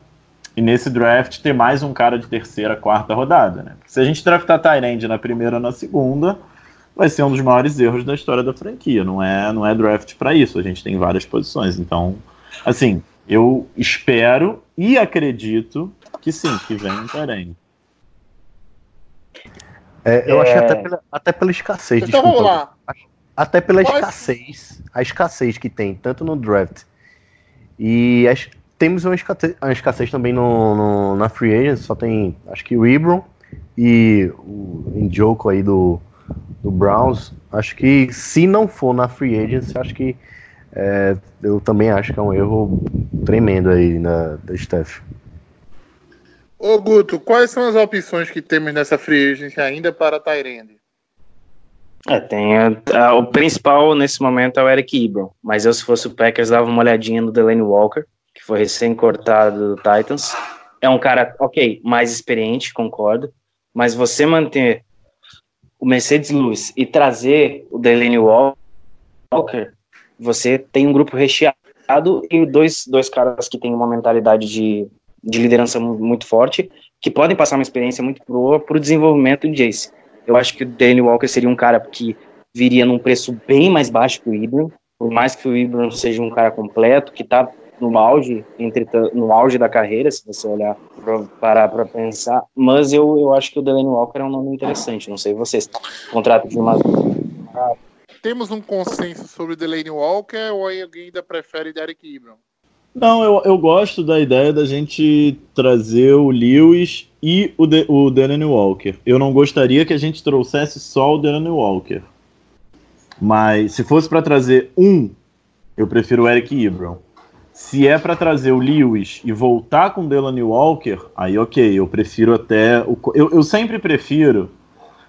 e nesse draft ter mais um cara de terceira, quarta rodada, né? Se a gente draftar Tyrande na primeira ou na segunda, vai ser um dos maiores erros da história da franquia. Não é, não é draft para isso. A gente tem várias posições. Então, assim, eu espero e acredito que sim, que vem um Tyrande. É, eu É. acho que até pela, até pela escassez. Então desculpa, vamos lá. Até pela Quais- escassez, a escassez que tem, tanto no draft. E as- temos uma escassez, uma escassez também no, no- na free agent, só tem, acho que o Ibron e o Njoku aí do, do Browns. Acho que se não for na free agent, acho que é, eu também acho que é um erro tremendo aí na, da Steph. Ô Guto, quais são as opções que temos nessa free agent ainda para Tyrande? É, tem a- a- o principal nesse momento é o Eric Ebron, mas eu se fosse o Packers dava uma olhadinha no Delaney Walker, que foi recém-cortado do Titans. É um cara, ok, mais experiente, concordo, mas você manter o Mercedes Lewis e trazer o Delaney Walker, você tem um grupo recheado e dois, dois caras que têm uma mentalidade de, de liderança mu- muito forte, que podem passar uma experiência muito boa para o desenvolvimento do Jace. Eu acho que o Danny Walker seria um cara que viria num preço bem mais baixo que o Ibram, por mais que o Ibram seja um cara completo, que está no auge, entretanto, no auge da carreira, se você olhar pra, parar para pensar, mas eu, eu acho que o Delaney Walker é um nome interessante, não sei vocês. Contrato de uma Temos um consenso sobre Delaney Walker ou aí alguém ainda prefere Derek Ibram? Não, eu, eu gosto da ideia da gente trazer o Lewis e o, De, o Walker. Eu não gostaria que a gente trouxesse só o Delaney Walker. Mas se fosse para trazer um, eu prefiro o Eric Ebron. Se é para trazer o Lewis e voltar com o Delaney Walker, aí ok, eu prefiro até. O, eu, eu sempre prefiro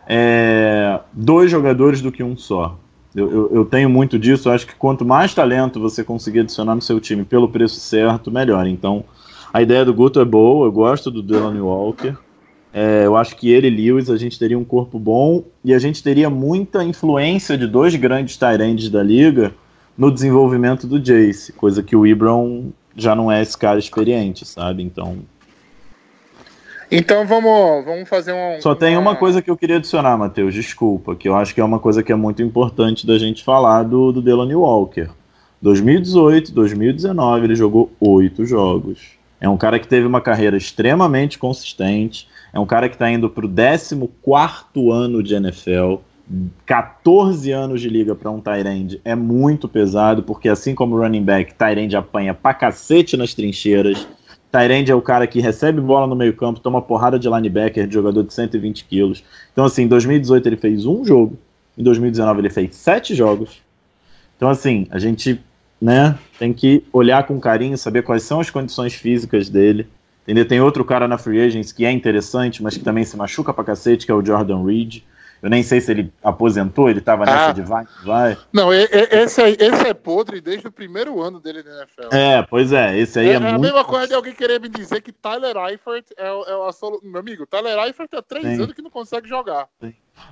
é, dois jogadores do que um só. Eu, eu, eu, tenho muito disso. Eu acho que quanto mais talento você conseguir adicionar no seu time pelo preço certo, melhor. Então, a ideia do Guto é boa. Eu gosto do Delaney Walker. É, eu acho que ele e Lewis a gente teria um corpo bom e a gente teria muita influência de dois grandes Tyrands da liga no desenvolvimento do Jace, coisa que o Ibram já não é esse cara experiente, sabe? Então. Então vamos, vamos fazer um. Só tem uma coisa que eu queria adicionar, Matheus, desculpa, que eu acho que é uma coisa que é muito importante da gente falar do, do Delaney Walker. 2018, 2019, ele jogou oito jogos. É um cara que teve uma carreira extremamente consistente. É um cara que está indo para o 14 ano de NFL. 14 anos de liga para um Tyrande é muito pesado, porque assim como running back, Tyrande apanha pra cacete nas trincheiras. Tyrande é o cara que recebe bola no meio-campo, toma porrada de linebacker, de jogador de 120 quilos. Então, assim, em 2018 ele fez um jogo, em 2019 ele fez sete jogos. Então, assim, a gente né, tem que olhar com carinho, saber quais são as condições físicas dele. Entendeu? Tem outro cara na Free Agents que é interessante, mas que também se machuca pra cacete, que é o Jordan Reed. Eu nem sei se ele aposentou, ele tava nessa Ah. de vai, vai. Não, esse, aí- esse é podre desde o primeiro ano dele na NFL. É, pois é, esse aí É, é, é a muito. mesma coisa de alguém querer me dizer que Tyler Eifert é, o- é a. Meu amigo, Tyler Eifert há três Sim. anos que não consegue jogar.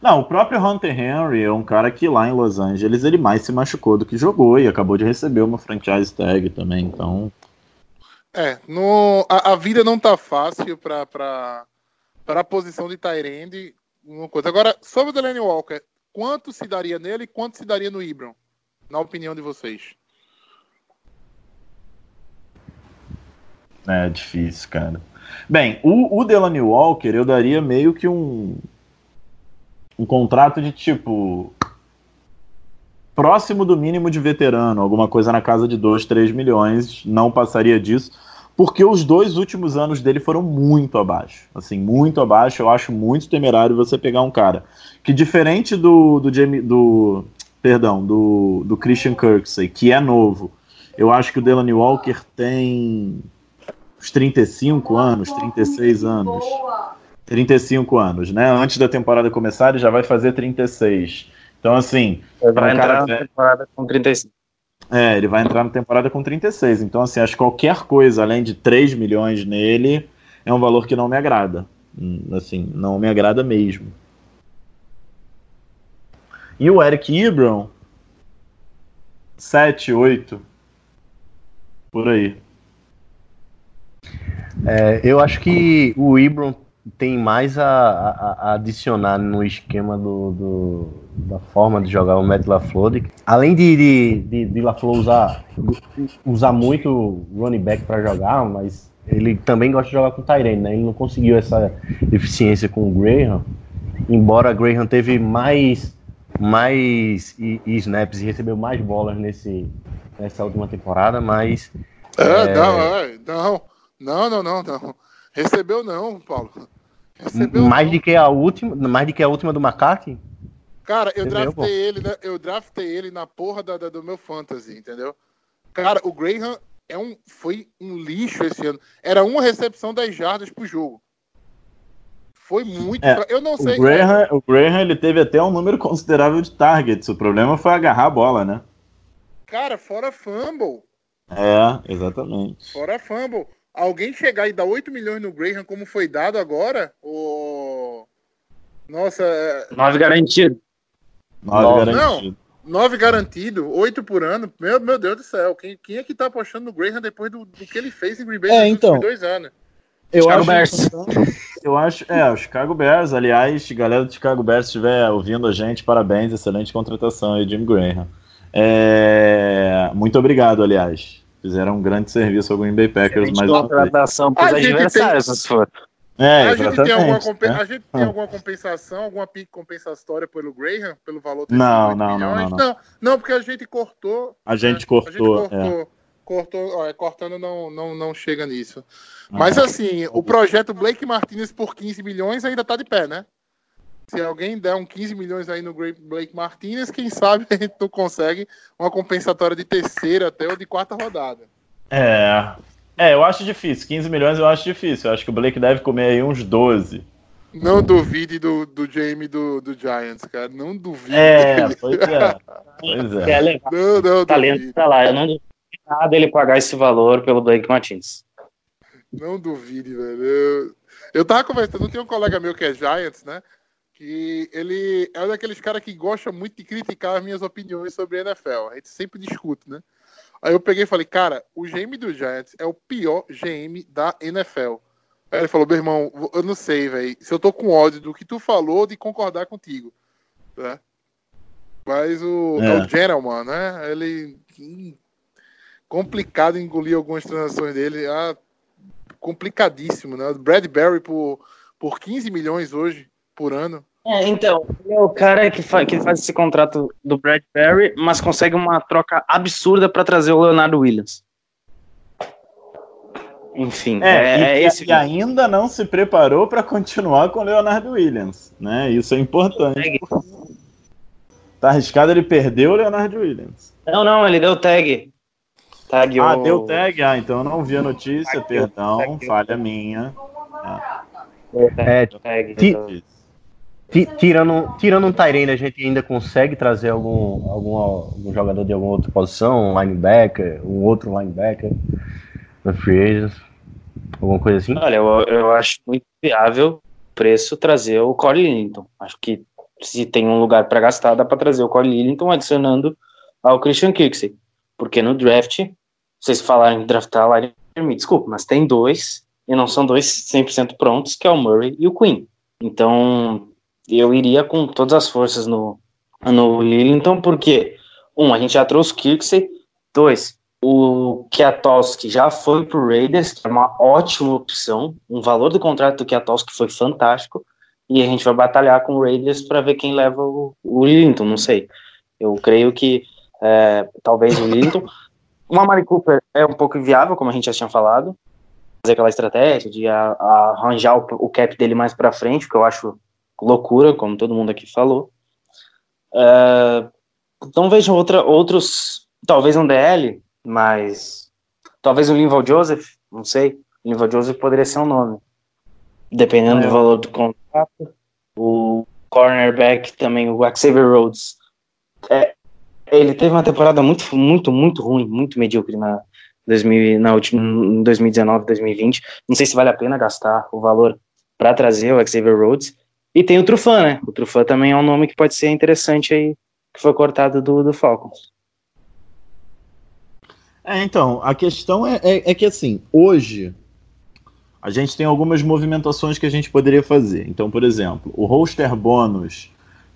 Não, o próprio Hunter Henry é um cara que lá em Los Angeles ele mais se machucou do que jogou e acabou de receber uma franchise tag também, então. É, no, a, a vida não tá fácil pra, pra, pra a posição de Tyrande. Uma coisa. Agora, sobre o Delaney Walker, quanto se daria nele e quanto se daria no Ibram? Na opinião de vocês. É difícil, cara. Bem, o, o Delaney Walker eu daria meio que um. Um contrato de tipo. Próximo do mínimo de veterano, alguma coisa na casa de 2, 3 milhões, não passaria disso, porque os dois últimos anos dele foram muito abaixo. Assim, muito abaixo. Eu acho muito temerário você pegar um cara que, diferente do, do, Jamie, do perdão, do, do Christian Kirksey, que é novo, eu acho que o Delaney Walker tem uns 35 anos, 36 anos. 35 anos, né? Antes da temporada começar, ele já vai fazer 36. Então, assim, um entrar na velho- temporada com 35. É, ele vai entrar na temporada com 36. Então, assim, acho que qualquer coisa além de 3 milhões nele é um valor que não me agrada. Hum, Assim, não me agrada mesmo. E o Eric Ebron, 7, 8. Por aí. É, eu acho que o Ibram tem mais a, a- a adicionar no esquema do, do- da forma de jogar o Matt LaFleur. Além de, de, de, de LaFleur usar, usar muito running back para jogar, mas ele também gosta de jogar com o Tyrene, né? Ele não conseguiu essa eficiência com o Graham, embora Graham teve mais, mais e, e snaps e recebeu mais bolas nesse, nessa última temporada, mas É, É. Não, é, não, não, não, não, não. Recebeu não, Paulo. Recebeu mais não. do que a última, mais do que a última do McCarthy. Cara, eu Recebeu, draftei ele, né? Eu draftei ele na porra da, da- do meu fantasy, entendeu? Cara, o Graham é um, foi um lixo esse ano. Era uma recepção das jardas pro jogo. Foi muito. É, Eu não O sei. Graham, o Graham ele teve até um número considerável de targets. O problema foi agarrar a bola, né? Cara, fora fumble. É, exatamente. Fora fumble. Alguém chegar e dar 8 milhões no Graham, como foi dado agora? O... Nossa, é, 9 garantido. Nove Nove. garantido. 9 garantido, 8 por ano. Meu, meu Deus do céu. Quem, quem é que tá apostando no Graham depois do, do que ele fez em Green Bay É, nos então. dois anos? Eu Chicago acho, Bears. eu acho, é, o Chicago Bears, aliás, galera do Chicago Bears, se estiver ouvindo a gente, parabéns, excelente contratação aí, Jim Graham. É, muito obrigado, aliás. Fizeram um grande serviço ao Green Bay Packers vez. contratação para A os gente adversários, se for. É, a, gente tem alguma, compen- né? a gente tem Ah. alguma compensação, alguma pique compensatória pelo Graham, pelo valor Não, 8 não, não, milhões? não, não. Não, porque a gente cortou. A gente né? cortou, A gente é. cortou. cortou ó, é, cortando não, não, não chega nisso. Ah. Mas assim, o projeto Blake Martinez por 15 milhões ainda tá de pé, né? Se alguém der um 15 milhões aí no Blake Martinez, quem sabe a gente não consegue uma compensatória de terceira até ou de quarta rodada. É. É, eu acho difícil. 15 milhões eu acho difícil. Eu acho que o Blake deve comer aí uns 12. Não duvide do, do Jamie do, do Giants, cara. Não duvide. É, dele. pois é. Pois é. É legal. Não, não, O talento duvide. tá lá. Eu não duvido nada ele pagar esse valor pelo Blake Martins. Não duvide, velho. Eu, eu tava conversando, tem um colega meu que é Giants, né? Que ele é um daqueles caras que gosta muito de criticar as minhas opiniões sobre a NFL. A gente sempre discute, né? Aí eu peguei e falei, cara, o GM do Giants é o pior GM da NFL. Aí ele falou, meu irmão, eu não sei, velho, se eu tô com ódio do que tu falou ou de concordar contigo. Né? Mas o, é. É. o Gentleman, né? Ele. hum, complicado engolir algumas transações dele. Ah, complicadíssimo, né? Bradbury por, por 15 milhões hoje, por ano. É, então, ele é o cara que, fa que faz esse contrato do Bradbury, mas consegue uma troca absurda para trazer o Leonardo Williams. Enfim, É, é, e, é e- esse. e ainda não se preparou para continuar com o Leonardo Williams, né? Isso é importante. Tá arriscado ele perder o Leonardo Williams. Não, não, ele deu tag. Tag Ah, o- deu tag? Ah, então eu não vi a notícia, Tag, perdão, tag. falha minha. É, tag. Ti- ti- tirando, tirando um Tyrene, a gente ainda consegue trazer algum, algum, algum jogador de alguma outra posição, um linebacker, um outro linebacker, no free alguma coisa assim? Olha, eu, eu acho muito viável preço trazer o Corey Lillington. Acho que se tem um lugar para gastar, dá para trazer o Corey Lillington adicionando ao Christian Kirksey. Porque no draft, vocês falaram em draftar lá, me desculpa, mas tem dois, e não são dois 100% prontos, que é o Murray e o Queen. Então, eu iria com todas as forças no, no Lillington, porque, um, a gente já trouxe o Kirksey, dois, o Kiatowski já foi pro Raiders, que é uma ótima opção. Um valor do contrato do Kiatowski foi fantástico. E a gente vai batalhar com o Raiders para ver quem leva o, o Linton, não sei. Eu creio que é, talvez o Linton. O Amari Cooper é um pouco inviável, como a gente já tinha falado. Fazer aquela estratégia de a- a arranjar o, o cap dele mais para frente, que eu acho loucura, como todo mundo aqui falou. É, então vejo outra, outros, talvez um DL, mas talvez o Linval Joseph, não sei. Linval Joseph poderia ser um nome. Dependendo É. do valor do contrato. O cornerback também, o Xavier Rhodes. É, ele teve uma temporada muito, muito, muito ruim, muito medíocre na, 2000, na última, em 2019, 2020. Não sei se vale a pena gastar o valor para trazer o Xavier Rhodes. E tem o Trufan, né? O Trufan também é um nome que pode ser interessante aí, que foi cortado do, do Falcons. É, então, a questão é, é, é que assim, hoje a gente tem algumas movimentações que a gente poderia fazer. Então, por exemplo, o roster bônus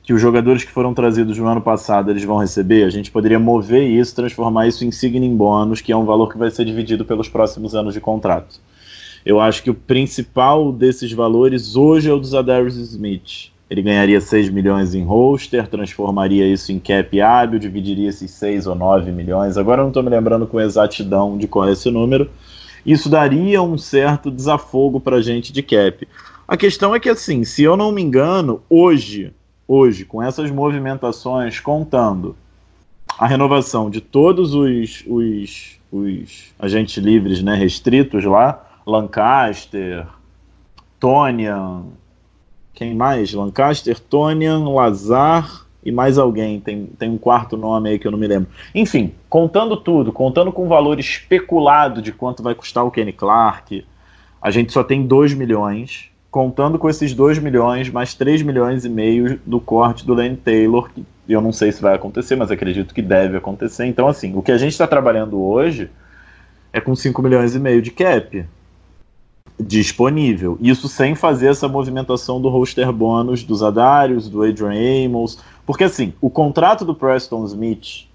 que os jogadores que foram trazidos no ano passado eles vão receber, a gente poderia mover isso, transformar isso em signing bônus, que é um valor que vai ser dividido pelos próximos anos de contrato. Eu acho que o principal desses valores hoje é o do Zadarius Smith. Ele ganharia 6 milhões em roster, transformaria isso em cap hábil, dividiria esses 6 ou 9 milhões. Agora eu não estou me lembrando com exatidão de qual é esse número. Isso daria um certo desafogo para a gente de cap. A questão é que, assim, se eu não me engano, hoje, hoje, com essas movimentações, contando a renovação de todos os, os, os agentes livres né, restritos lá, Lancaster, Tonian, quem mais? Lancaster, Tonian, Lazar e mais alguém. Tem, tem um quarto nome aí que eu não me lembro. Enfim, contando tudo, contando com o valor especulado de quanto vai custar o Kenny Clark, a gente só tem 2 milhões. Contando com esses 2 milhões, mais 3 milhões e meio do corte do Lane Taylor, que eu não sei se vai acontecer, mas acredito que deve acontecer. Então, assim, o que a gente está trabalhando hoje é com 5 milhões e meio de cap disponível. Isso sem fazer essa movimentação do roster bônus dos Adarius, do Adrian Amos. Porque assim, o contrato do Preston Smith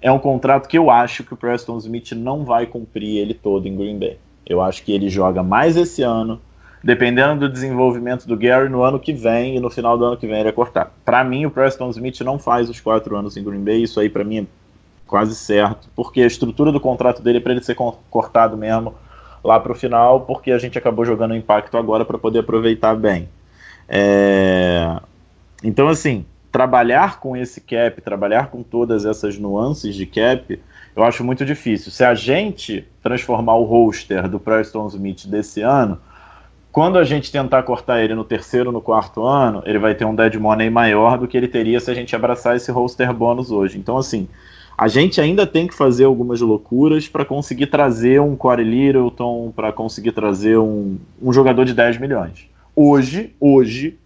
é um contrato que eu acho que o Preston Smith não vai cumprir ele todo em Green Bay. Eu acho que ele joga mais esse ano, dependendo do desenvolvimento do Gary no ano que vem, e no final do ano que vem ele é cortado. Para mim, o Preston Smith não faz os quatro anos em Green Bay, isso aí para mim é quase certo, porque a estrutura do contrato dele é para ele ser co- cortado mesmo lá para o final, porque a gente acabou jogando o impacto agora para poder aproveitar bem. É, Então, assim, trabalhar com esse cap, trabalhar com todas essas nuances de cap, eu acho muito difícil. Se a gente transformar o roster do Preston Smith desse ano, quando a gente tentar cortar ele no terceiro, no quarto ano, ele vai ter um dead money maior do que ele teria se a gente abraçar esse roster bônus hoje. Então, assim, a gente ainda tem que fazer algumas loucuras para conseguir trazer um Corey Littleton, para conseguir trazer um, um jogador de 10 milhões. Hoje, hoje,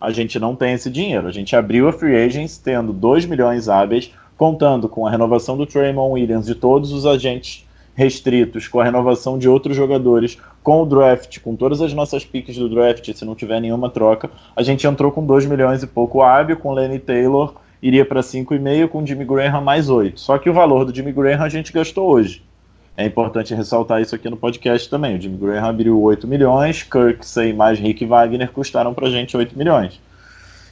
a gente não tem esse dinheiro. A gente abriu a Free Agents tendo 2 milhões hábeis, contando com a renovação do Traymon Williams, de todos os agentes restritos, com a renovação de outros jogadores, com o draft, com todas as nossas piques do draft, se não tiver nenhuma troca, a gente entrou com 2 milhões e pouco hábil, com Lenny Taylor, iria para 5,5 com o Jimmy Graham mais 8. Só que o valor do Jimmy Graham a gente gastou hoje. É importante ressaltar isso aqui no podcast também. O Jimmy Graham abriu 8 milhões, Kirksey mais Rick Wagner custaram pra gente 8 milhões.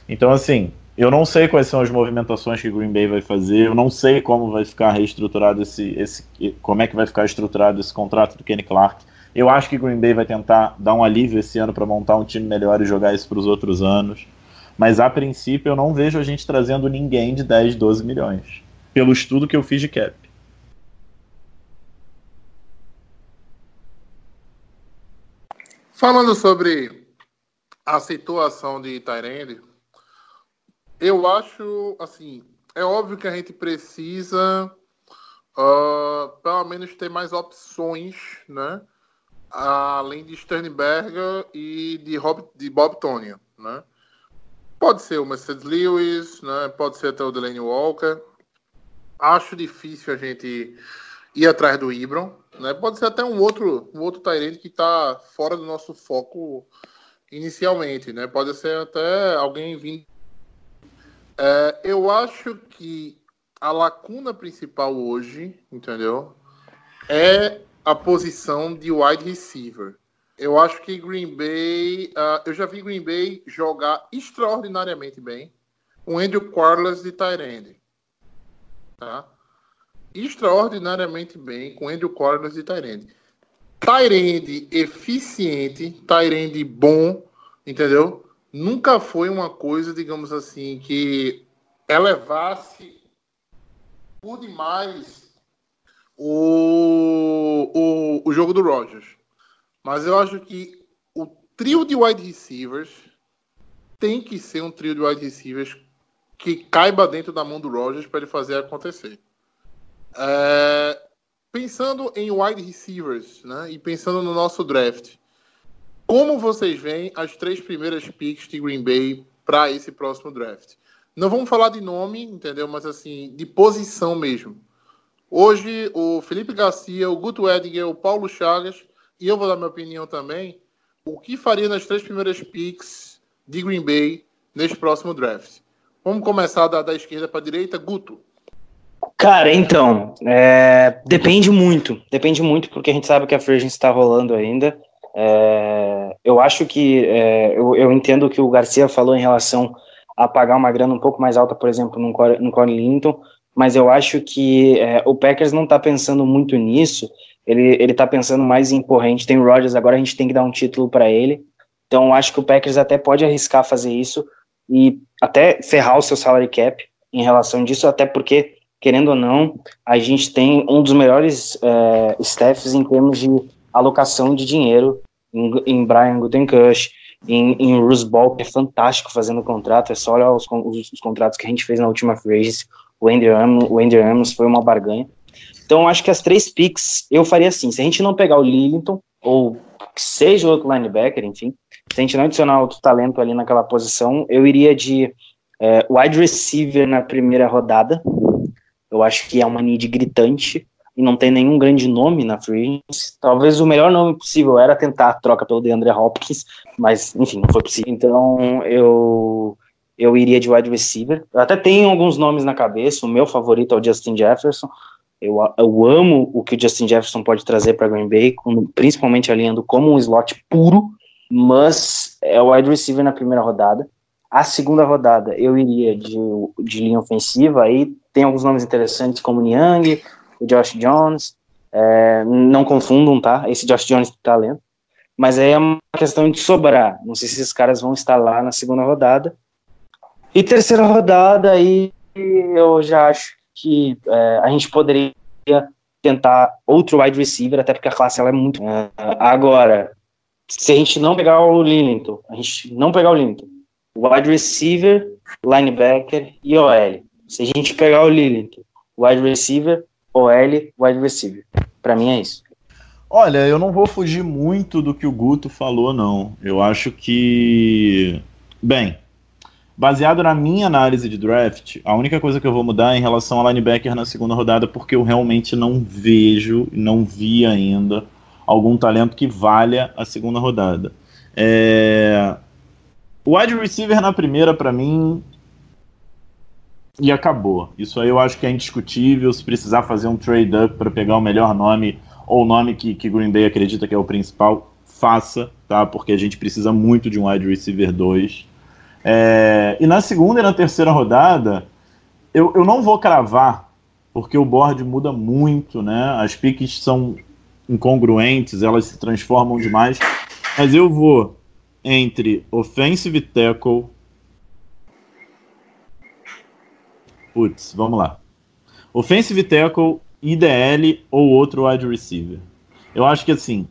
Então, assim, eu não sei quais são as movimentações que o Green Bay vai fazer, eu não sei como vai ficar reestruturado esse, esse como é que vai ficar estruturado esse contrato do Kenny Clark. Eu acho que o Green Bay vai tentar dar um alívio esse ano para montar um time melhor e jogar isso para os outros anos. Mas a princípio eu não vejo a gente trazendo ninguém de 10, 12 milhões. Pelo estudo que eu fiz de cap. Falando sobre a situação de Tyrande, eu acho assim, é óbvio que a gente precisa uh, pelo menos ter mais opções, né? Além de Sternberger e de, Rob, de Bob Tonya, né? Pode ser o Mercedes Lewis, né? Pode ser até o Delaney Walker. Acho difícil a gente ir atrás do Ibron, né? Pode ser até um outro, um outro Tyrande que está fora do nosso foco inicialmente, né? Pode ser até alguém vindo. É, eu acho que a lacuna principal hoje, entendeu? É a posição de wide receiver. Eu acho que Green Bay. Uh, eu já vi Green Bay jogar extraordinariamente bem. O Andrew Quarles de Tyrande. Tá? Extraordinariamente bem com Andrew Quarles de Tyrande. Tyrande eficiente, Tyrande bom, entendeu? Nunca foi uma coisa, digamos assim, que elevasse por demais o, o, o jogo do Rogers. Mas eu acho que o trio de wide receivers tem que ser um trio de wide receivers que caiba dentro da mão do Rogers para ele fazer acontecer. É, pensando em wide receivers né, e pensando no nosso draft, como vocês veem as três primeiras picks de Green Bay para esse próximo draft? Não vamos falar de nome, entendeu? Mas assim, de posição mesmo. Hoje, o Felipe Garcia, o Guto Edinger, o Paulo Chagas e eu vou dar minha opinião também, o que faria nas três primeiras picks de Green Bay neste próximo draft. Vamos começar da, da esquerda para a direita, Guto. Cara, então, é, depende muito, depende muito, porque a gente sabe que a free está rolando ainda. É, eu acho que, é, eu, eu, entendo o que o Garcia falou em relação a pagar uma grana um pouco mais alta, por exemplo, no, no Corey Linton, mas eu acho que é, o Packers não está pensando muito nisso, ele, ele tá pensando mais em, porra, a gente tem o Rodgers, agora a gente tem que dar um título para ele. Então acho que o Packers até pode arriscar fazer isso e até ferrar o seu salary cap em relação disso, até porque, querendo ou não, a gente tem um dos melhores é, staffs em termos de alocação de dinheiro em, em Brian Gutenkush, em, em Bruce Ball, que é fantástico fazendo contrato, é só olhar os, os, os contratos que a gente fez na última free o Ramos, o Andy Ramos foi uma barganha. Então, acho que as três picks eu faria assim. Se a gente não pegar o Lillington, ou seja outro linebacker, enfim, se a gente não adicionar outro talento ali naquela posição, eu iria de é, wide receiver na primeira rodada. Eu acho que é uma need gritante e não tem nenhum grande nome na free Talvez o melhor nome possível era tentar a troca pelo DeAndre Hopkins, mas enfim, não foi possível. Então eu eu iria de wide receiver. Eu até tenho alguns nomes na cabeça. O meu favorito é o Justin Jefferson. Eu, eu amo o que o Justin Jefferson pode trazer para Green Bay, com, principalmente alinhando como um slot puro, mas é o wide receiver na primeira rodada. A segunda rodada eu iria de, de linha ofensiva, aí tem alguns nomes interessantes como o Niang, o Josh Jones, é, não confundam, tá? Esse Josh Jones tem talento, mas aí é uma questão de sobrar. Não sei se esses caras vão estar lá na segunda rodada. E terceira rodada, aí eu já acho que é, a gente poderia tentar outro wide receiver, até porque a classe ela é muito. É, agora, se a gente não pegar o Lillington, a gente não pegar o Lillington, wide receiver, linebacker e OL. Se a gente pegar o Lillington, wide receiver, OL, wide receiver. Para mim é isso. Olha, eu não vou fugir muito do que o Guto falou, não. Eu acho que. Bem, Baseado na minha análise de draft, a única coisa que eu vou mudar é em relação ao linebacker na segunda rodada, porque eu realmente não vejo, não vi ainda algum talento que valha a segunda rodada. É... O wide receiver na primeira, para mim, e acabou. Isso aí eu acho que é indiscutível. Se precisar fazer um trade-up para pegar o melhor nome ou o nome que, que Green Bay acredita que é o principal, faça, tá? Porque a gente precisa muito de um wide receiver 2. É, e na segunda e na terceira rodada, eu, eu não vou cravar, porque o board muda muito, né? As piques são incongruentes, elas se transformam demais. Mas eu vou entre offensive tackle. Putz, vamos lá. Offensive tackle, IDL ou outro wide receiver. Eu acho que assim,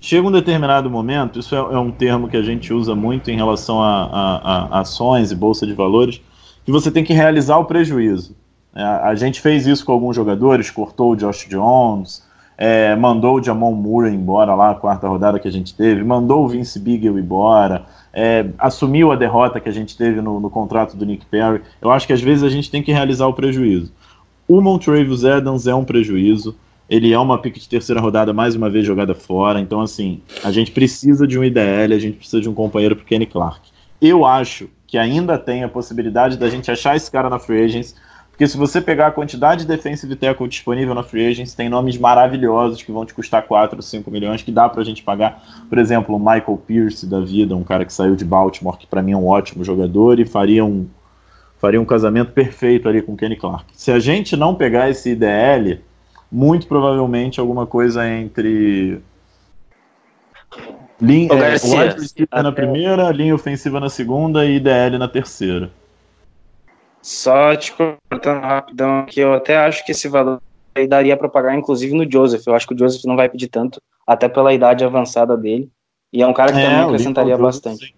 chega um determinado momento, isso é, é um termo que a gente usa muito em relação a, a, a, ações e bolsa de valores, que você tem que realizar o prejuízo. É, a gente fez isso com alguns jogadores, cortou o Josh Jones, é, mandou o Jamon Moore embora lá, a quarta rodada que a gente teve, mandou o Vince Beagle embora, é, assumiu a derrota que a gente teve no, no, contrato do Nick Perry. Eu acho que às vezes a gente tem que realizar o prejuízo. O Montravius Adams é um prejuízo, ele é uma pique de terceira rodada mais uma vez jogada fora, então assim, a gente precisa de um IDL, a gente precisa de um companheiro para Kenny Clark. Eu acho que ainda tem a possibilidade da gente achar esse cara na Free Agents, porque se você pegar a quantidade de defensive tackle disponível na Free Agents, tem nomes maravilhosos que vão te custar 4 ou 5 milhões, que dá pra gente pagar. Por exemplo, o Michael Pierce da vida, um cara que saiu de Baltimore, que para mim é um ótimo jogador e faria um, faria um casamento perfeito ali com o Kenny Clark. Se a gente não pegar esse IDL, muito provavelmente alguma coisa entre linha, é, wide na primeira, linha ofensiva na segunda e IDL na terceira. Só te cortando rapidão aqui, eu até acho que esse valor aí daria para pagar, inclusive, no Joseph. Eu acho que o Joseph não vai pedir tanto, até pela idade avançada dele. E é um cara que é, também acrescentaria bastante.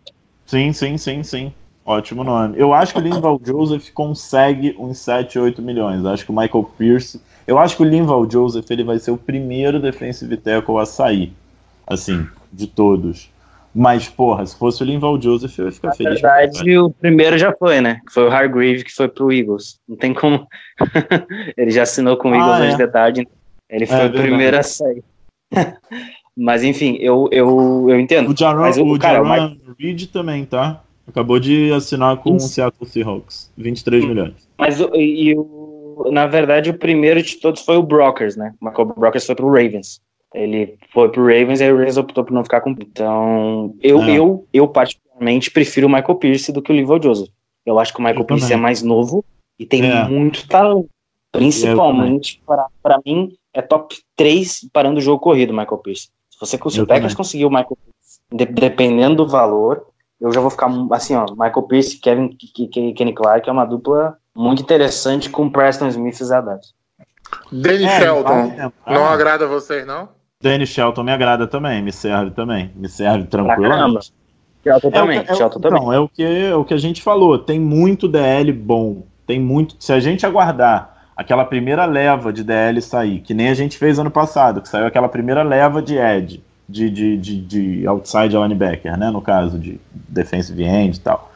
Sim, sim, sim, sim. Ótimo nome. Eu acho que o Linval Joseph consegue uns 7, 8 milhões. Acho que o Michael Pierce. Eu acho que o Linval Joseph ele vai ser o primeiro defensive tackle a sair. Assim, de todos. Mas, porra, se fosse o Linval Joseph, eu ia ficar Na feliz. Na verdade, o primeiro já foi, né? Foi o Hargrave que foi pro Eagles. Não tem como. ele já assinou com o Eagles ah, é. hoje de tarde. Ele foi é, o primeiro a sair. mas, enfim, eu, eu, eu entendo. O Jaron, mas, o, o cara, Jaron Reed também, tá? Acabou de assinar com o Seattle Seahawks. 23 Sim. milhões. Mas, e, o, na verdade, o primeiro de todos foi o Brockers, né? O Brockers foi pro Ravens. Ele foi pro Ravens e aí o Ravens optou por não ficar com. Então, eu, é. eu, eu particularmente prefiro o Michael Pierce do que o Livon Joseph. Eu acho que o Michael eu Pierce é também. é mais novo e tem é. muito talento. Principalmente, para mim, é top 3 parando o jogo corrido, Michael Pierce. Se você se o Packers conseguir o Michael Pierce, de, dependendo do valor, eu já vou ficar assim, ó. Michael Pierce, Kevin Kenny Clark é uma dupla muito interessante com Preston Smith e Zadar. Danny é, Shelton, não agrada a vocês, não? Danny Shelton me agrada também, me serve também, me serve tranquilamente. Shelton também, é, também. Não, é o, que, é o que a gente falou, tem muito DL bom, tem muito. Se a gente aguardar aquela primeira leva de DL sair, que nem a gente fez ano passado, que saiu aquela primeira leva de Ed, de, de, de, de outside linebacker, né? No caso de defensive end e tal.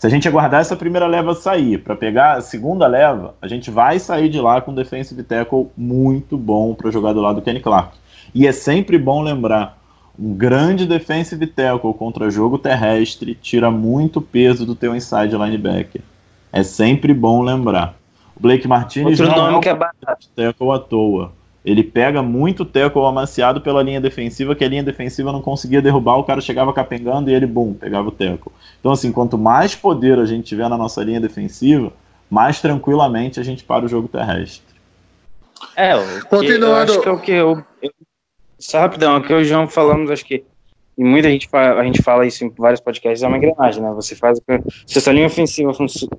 Se a gente aguardar essa primeira leva sair para pegar a segunda leva, a gente vai sair de lá com um defensive tackle muito bom para jogar do lado do Kenny Clark. E é sempre bom lembrar, um grande defensive tackle contra jogo terrestre tira muito peso do teu inside linebacker. É sempre bom lembrar. O Blake Martinez Outro não é um que é tackle à toa. Ele pega muito tackle amaciado pela linha defensiva, que a linha defensiva não conseguia derrubar, o cara chegava capengando e ele, bum, pegava o tackle. Então, assim, quanto mais poder a gente tiver na nossa linha defensiva, mais tranquilamente a gente para o jogo terrestre. É, o que, Continuando. eu acho que é o que eu, eu só rapidão, aqui o João falamos, acho que e muita gente fala, a gente fala isso em vários podcasts, é uma engrenagem, né? Você faz se a sua linha ofensiva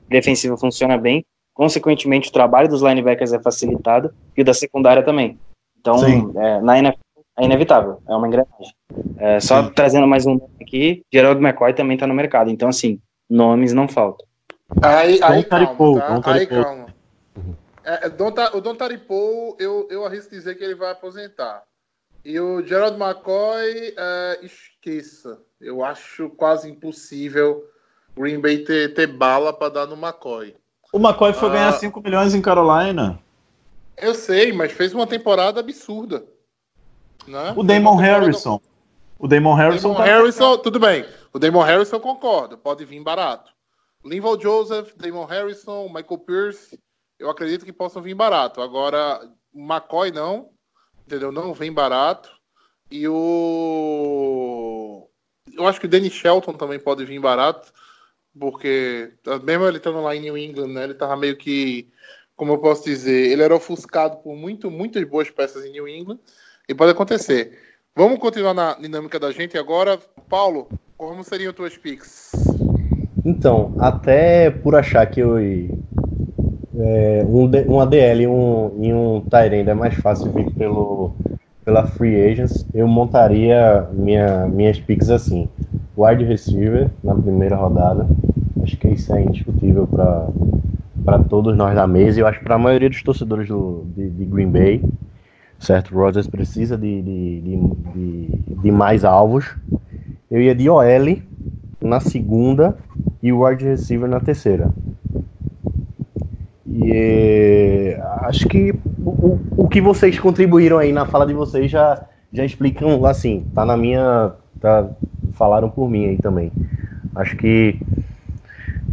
defensiva funciona bem, consequentemente o trabalho dos linebackers é facilitado e o da secundária também. Então, é, na NFL é inevitável, é uma engrenagem. É, só Sim. trazendo mais um aqui, Gerald McCoy também está no mercado. Então, assim, nomes não faltam. Aí, aí, calma, tá? aí calma. É, o Don Taripou, eu, eu arrisco dizer que ele vai aposentar. E o Gerald McCoy, é, esqueça. Eu acho quase impossível o Green Bay ter, ter bala para dar no McCoy. O McCoy foi ah, ganhar 5 milhões em Carolina. Eu sei, mas fez uma temporada absurda. Né? O Damon Harrison. O Damon Harrison. Damon tá... Harrison, tudo bem. O Damon Harrison concorda, pode vir barato. Linval Joseph, Damon Harrison, Michael Pierce, eu acredito que possam vir barato. Agora, McCoy não entendeu? Não vem barato. E o. Eu acho que o Danny Shelton também pode vir barato. Porque mesmo ele estando lá em New England, né, ele tava meio que, como eu posso dizer, ele era ofuscado por muito, muitas boas peças em New England, e pode acontecer. Vamos continuar na dinâmica da gente agora. Paulo, como seriam tuas picks? Então, até por achar que eu, é, um, um ADL e um, e um Tyrande é mais fácil vir pelo, pela Free Agents, eu montaria minha, minhas picks assim. Wide receiver na primeira rodada. Acho que isso é indiscutível para todos nós da mesa e eu acho para a maioria dos torcedores do, de, de Green Bay. Certo? Rodgers precisa de, de, de, de, mais alvos. Eu ia de OL na segunda e o wide receiver na terceira. E eh, acho que o- o que vocês contribuíram aí na fala de vocês já, já explicam, assim, tá na minha. Tá, falaram por mim aí também. Acho que,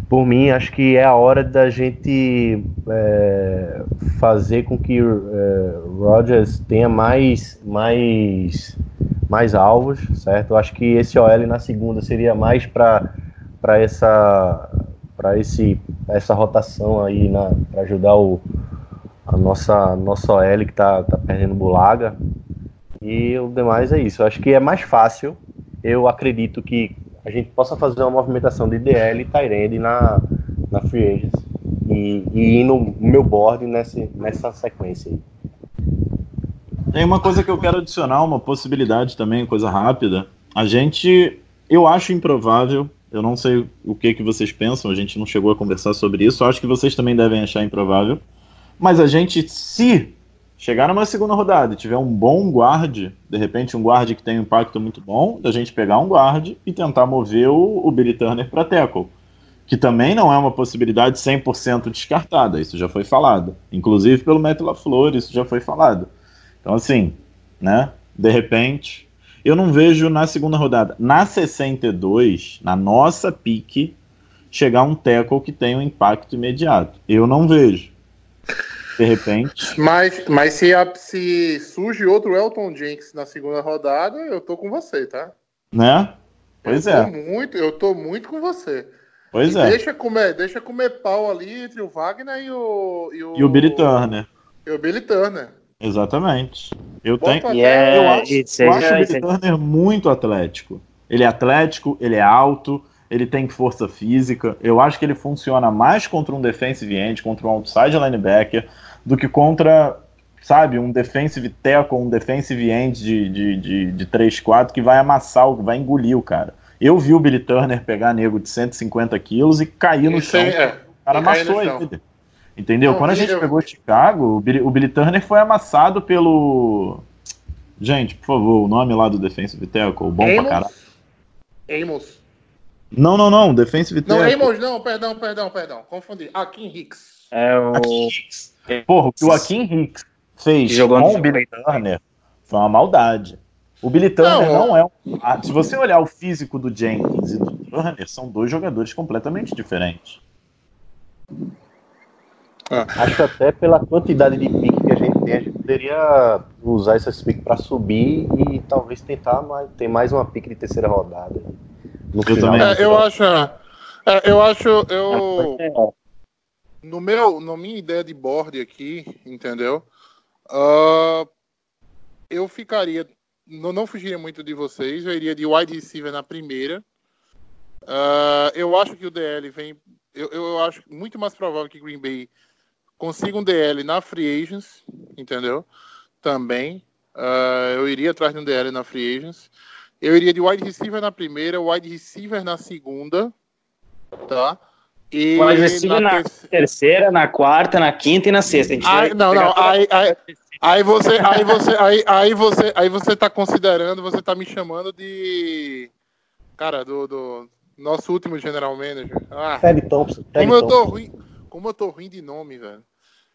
por mim, acho que é a hora da gente eh, fazer com que eh, Rodgers tenha mais, mais, mais alvos, certo? Acho que esse OL na segunda seria mais para para essa para esse essa rotação aí na para ajudar o a nossa nossa OL que tá, tá perdendo bulaga e o demais é isso. Eu acho que é mais fácil. Eu acredito que a gente possa fazer uma movimentação de DL e Tyrande na na free agents e, e ir no meu board nessa nessa sequência aí. Tem uma coisa que eu quero adicionar, uma possibilidade também, coisa rápida. A gente, eu acho improvável, eu não sei o que, que vocês pensam, a gente não chegou a conversar sobre isso, acho que vocês também devem achar improvável. Mas a gente, se chegar numa segunda rodada e tiver um bom guarde, de repente um guarde que tem um impacto muito bom, da gente pegar um guarde e tentar mover o, o Billy Turner para tackle. Que também não é uma possibilidade 100% descartada, isso já foi falado. Inclusive pelo Matt LaFleur, isso já foi falado. Então, assim, né? De repente, eu não vejo na segunda rodada, na 62, na nossa pique, chegar um tackle que tenha um impacto imediato. Eu não vejo. De repente, Mas, mas se, a- se surge outro Elton Jenks na segunda rodada, eu tô com você, tá? né? Pois eu é, Tô muito, eu tô muito com você. pois E é. Deixa comer, deixa comer pau ali entre o Wagner e o. E o, E o Billy Turner, E o Billy Turner. exatamente. Eu Bota tenho. E é, Eu acho, e eu acho o Billy Turner muito atlético. Ele é atlético, ele é alto, ele tem força física. Eu acho que ele funciona mais contra um defensive end, contra um outside linebacker, do que contra, sabe, um defensive tackle, um defensive end de, de, de, de 3-4 que vai amassar, o- vai engolir o cara. Eu vi o Billy Turner pegar nego de 150 quilos e cair no Isso chão. é. O cara E amassou ele. Entendeu? Não, Quando a gente eu- pegou Chicago, o Billy, o Billy Turner foi amassado pelo. Gente, por favor, o nome lá do Defensive Tackle, bom pra Amos? caralho. Amos. Não, não, não, Defensive Não, Tackle. Amos não, perdão, perdão, perdão. Confundi. Akin Hicks. É o. Porra, o que o Akin Hicks fez jogou com o Billy Turner foi uma maldade. O Billy Turner Não, não, é um. ah, Se você olhar o físico do Jenkins e do Turner, são dois jogadores completamente diferentes. Acho até pela quantidade de pique que a gente tem, a gente poderia usar essas piques para subir e talvez tentar mais, ter mais uma pique de terceira rodada. No Eu também É, eu acho. é, eu acho. Eu. No meu, na minha ideia de board aqui, entendeu? Ah, eu ficaria. Não, não fugiria muito de vocês. Eu iria de wide receiver na primeira. Ah, eu acho que o DL vem. Eu, eu acho muito mais provável que Green Bay consiga um DL na Free Agents, entendeu? Também. Ah, eu iria atrás de um DL na Free Agents. Eu iria de wide receiver na primeira, wide receiver na segunda. Tá? E receiver na terceira- terceira, na quarta, na quinta e na sexta. A gente Ai, vai não, não, aí, aí, aí você, aí você, aí, aí você, aí você tá considerando, você tá me chamando de, cara, do, do nosso último general manager. Ah, Ted Thompson. Ted como eu tô Thompson. ruim, como eu tô ruim de nome, velho.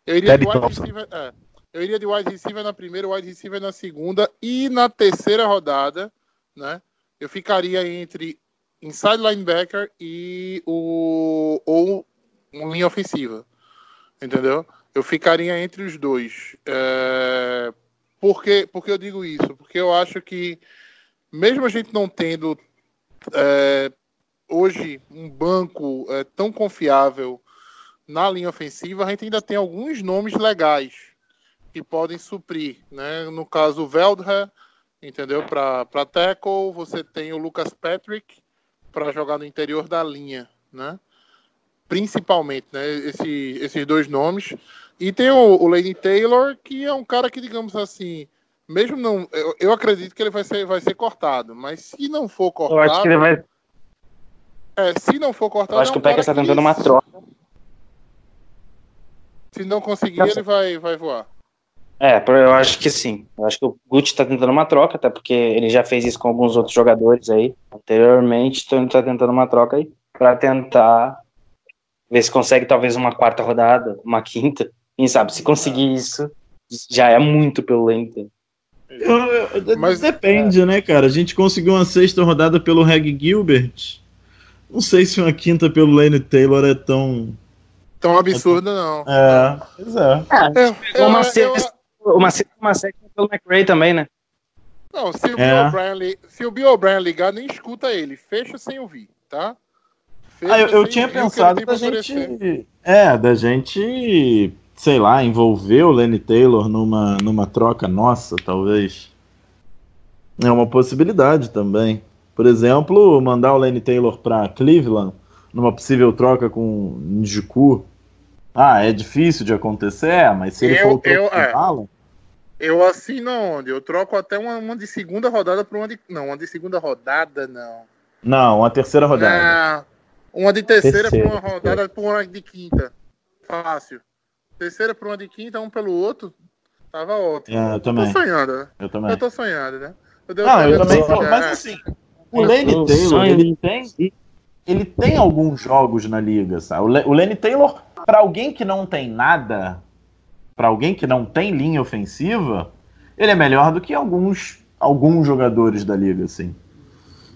Eu iria Ted de wide receiver, é, eu iria de wide receiver na primeira, wide receiver na segunda e na terceira rodada, né? Eu ficaria entre inside linebacker e o ou uma linha ofensiva, entendeu? Eu ficaria entre os dois. É, por, que, por que eu digo isso? Porque eu acho que, mesmo a gente não tendo é, hoje um banco é, tão confiável na linha ofensiva, a gente ainda tem alguns nomes legais que podem suprir, né? No caso, o Veldher, entendeu? Para tackle, você tem o Lucas Patrick para jogar no interior da linha, né? Principalmente, né? Esse, esses dois nomes. E tem o, o Lane Taylor, que é um cara que, digamos assim, mesmo não. Eu, eu acredito que ele vai ser, vai ser cortado, mas se não for cortado. Eu acho que ele vai. É, se não for cortado. Eu acho é que um o Packers cara tá tentando que- uma troca. Se não conseguir, Não, ele vai, vai voar. É, eu acho que sim. Eu acho que o Gucci tá tentando uma troca, até porque ele já fez isso com alguns outros jogadores aí anteriormente, então ele tá tentando uma troca aí pra tentar ver se consegue talvez uma quarta rodada, uma quinta. Quem sabe, se conseguir isso, já é muito pelo Lane. Eu- Mas- depende, né, cara? A gente conseguiu uma sexta rodada pelo Reg Gilbert. Não sei se uma quinta pelo Lane Taylor é tão. Tão absurdo, não. É, pois é. Eu, Uma eu- sexta- Uma sexta, uma sétima pelo McRae também, né? não, se o, É. Bill se o Bill O'Brien ligar, nem escuta ele. Fecha sem ouvir, tá? Fecha Ah, eu, eu tinha o pensado da gente. oferecer. É, da gente, sei lá, envolver o Lenny Taylor numa, numa troca nossa, talvez. É uma possibilidade também. Por exemplo, mandar o Lenny Taylor para Cleveland numa possível troca com Njiku. Ah, é difícil de acontecer, é, mas se ele Eu- for o eu- é. Eu assino onde? Eu troco até uma, uma de segunda rodada por uma de. Não, uma de segunda rodada, não. não, a terceira rodada. Ah, uma de terceira, Terceira, por uma rodada por uma de quinta. Fácil. Terceira por uma de quinta, um pelo outro. Tava ótimo. É, eu Tô também, sonhando, né? eu também. Eu tô sonhando, né? Eu eu tô também tô, é. mas assim, o Lenny O Taylor, ele tem, ele tem alguns jogos na liga, sabe? O, Le, o Lenny Taylor, pra alguém que não tem nada, pra alguém que não tem linha ofensiva, ele é melhor do que alguns, alguns jogadores da liga, assim.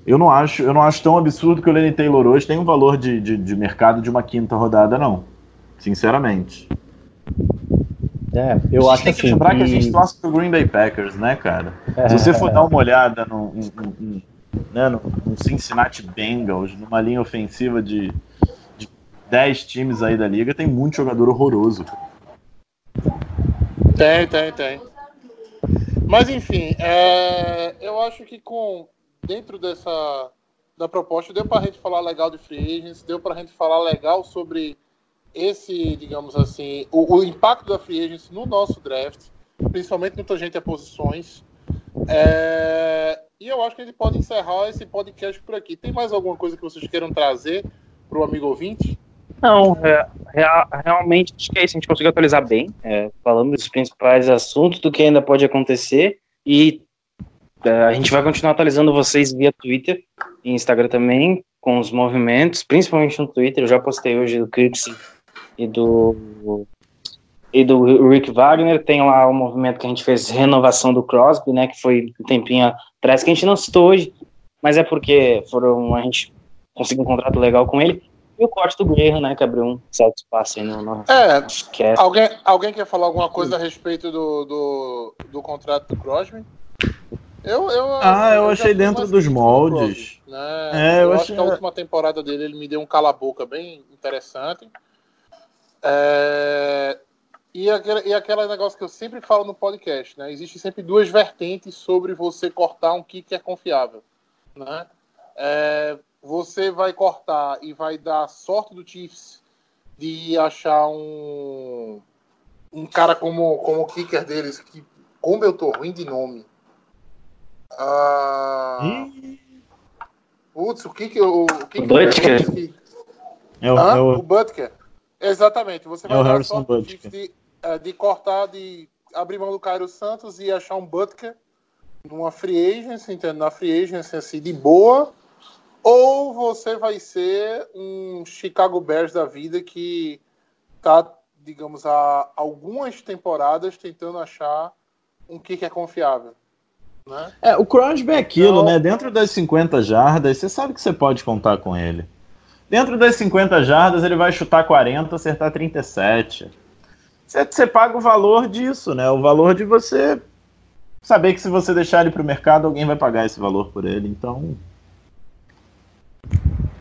Eu não acho, eu não acho tão absurdo que o Lenny Taylor hoje tem um valor de, de, de mercado de uma quinta rodada, não. Sinceramente. É, a eu gente acho tem que assim. lembrar que a que- gente torce pro Green Bay Packers, né, cara? É, Se você for dar uma olhada no, no, no- né, no- Cincinnati Bengals, numa linha ofensiva de, de 10 times aí da liga, tem muito jogador horroroso. Tem, tem, tem. Mas enfim, é, eu acho que com dentro dessa da proposta deu pra gente falar legal de free agents, deu pra gente falar legal sobre esse, digamos assim, o, o impacto da free agents no nosso draft, principalmente no tangente a posições. É, e eu acho que a gente pode encerrar esse podcast por aqui. Tem mais alguma coisa que vocês queiram trazer pro amigo ouvinte? Não, é, rea- realmente acho que é isso. A gente conseguiu atualizar bem, é, falando dos principais assuntos, do que ainda pode acontecer. E é, a gente vai continuar atualizando vocês via Twitter e Instagram também, com os movimentos, principalmente no Twitter. Eu já postei hoje do Kirksey e do. E do Rick Wagner, tem lá o movimento que a gente fez renovação do Crosby, né? Que foi um tempinho atrás, que a gente não citou hoje, mas é porque foram, a gente conseguiu um contrato legal com ele. E o corte do Guerra, né? Que abriu um certo espaço aí no, no É, podcast. Alguém, alguém quer falar alguma coisa a respeito do, do, do contrato do Crosby? Eu, eu, Ah, eu já achei dentro dos do moldes. Crosby, né? É, eu eu acho achei- que a última temporada dele ele me deu um cala-boca bem interessante. É, E, aquele, e aquele negócio que eu sempre falo no podcast, né? Existem sempre duas vertentes sobre você cortar um kicker confiável, né? É, você vai cortar e vai dar sorte do Chiefs de achar um um cara como, como o kicker deles, que como eu tô ruim de nome. Ah, putz, o kicker, o, o kicker Butker. que- É o, Hã? é O o- Butker. Exatamente. Você É vai o dar sorte Butker. Chiefs de, eh, de cortar, de abrir mão do Cairo Santos e achar um Butker numa free agency, entende? na free agency assim, de boa. Ou você vai ser um Chicago Bears da vida que tá, digamos, há algumas temporadas tentando achar um kicker confiável. Né? É, o Crosby é aquilo, Não. né? Dentro das 50 jardas, você sabe que você pode contar com ele. Dentro das 50 jardas, ele vai chutar 40, acertar 37. Você, você paga o valor disso, né? O valor de você saber que se você deixar ele pro mercado, alguém vai pagar esse valor por ele. Então.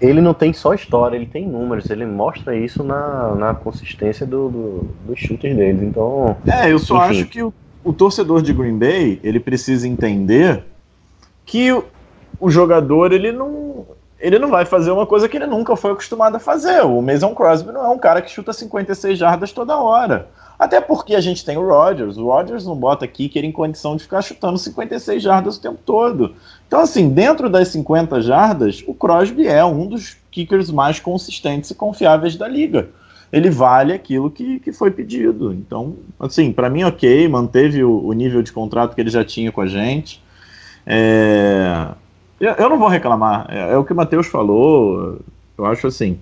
Ele não tem só história, ele tem números, ele mostra isso na, na consistência do, do, dos chutes deles. Então. É, eu só Enfim. acho que o, o torcedor de Green Bay, ele precisa entender que o, o jogador, ele não, ele não vai fazer uma coisa que ele nunca foi acostumado a fazer. O Mason Crosby não é um cara que chuta 56 jardas toda hora. Até porque a gente tem o Rodgers. O Rodgers não bota kicker em condição de ficar chutando 56 jardas o tempo todo. Então, assim, dentro das 50 jardas, o Crosby é um dos kickers mais consistentes e confiáveis da liga. Ele vale aquilo que, que foi pedido. Então, assim, para mim, ok, manteve o, o nível de contrato que ele já tinha com a gente. É, eu, eu não vou reclamar. É, é o que o Matheus falou. Eu acho assim.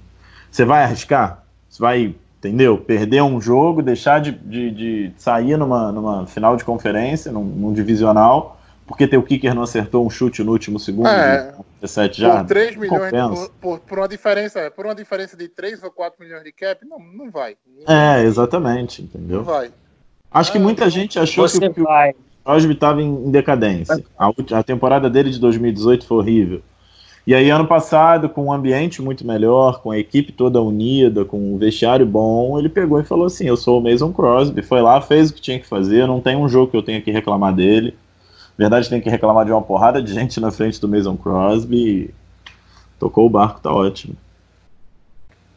Você vai arriscar? Você vai, entendeu? Perder um jogo, deixar de, de, de sair numa, numa final de conferência, num, num divisional, porque teu kicker não acertou um chute no último segundo É. de 17 já. Por 3 milhões, por, por, por uma diferença, por uma diferença de 3 ou 4 milhões de cap, não, não vai. É, exatamente, Não entendeu? vai. Acho que Ah, muita gente achou Você que, o vai. Crosby estava em, decadência. A, a temporada dele de 2018 foi horrível. E aí, ano passado, com um ambiente muito melhor, com a equipe toda unida, com um vestiário bom, ele pegou e falou assim: Eu sou o Mason Crosby. Foi lá, fez o que tinha que fazer. Não tem um jogo que eu tenha que reclamar dele. Na verdade, tem que reclamar de uma porrada de gente na frente do Mason Crosby. Tocou o barco, tá ótimo.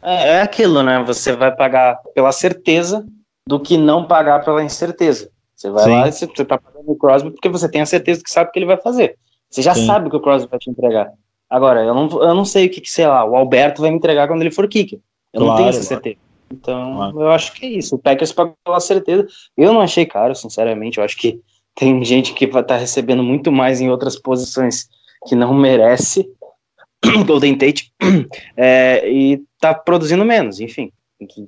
É, é aquilo, né? Você vai pagar pela certeza do que não pagar pela incerteza. Você vai Sim. lá e você, você tá pagando o Crosby porque você tem a certeza que sabe o que ele vai fazer. Você já Sim. sabe o que o Crosby vai te entregar. Agora, eu não, eu não sei o que, que, sei lá, o Alberto vai me entregar quando ele for kicker. Eu não Claro, tenho essa certeza. Então, Claro. eu acho que é isso. O Packers pagou pela certeza. Eu não achei caro, sinceramente. Eu acho que tem gente que vai estar recebendo muito mais em outras posições que não merece. Golden Tate. É, e tá produzindo menos, enfim.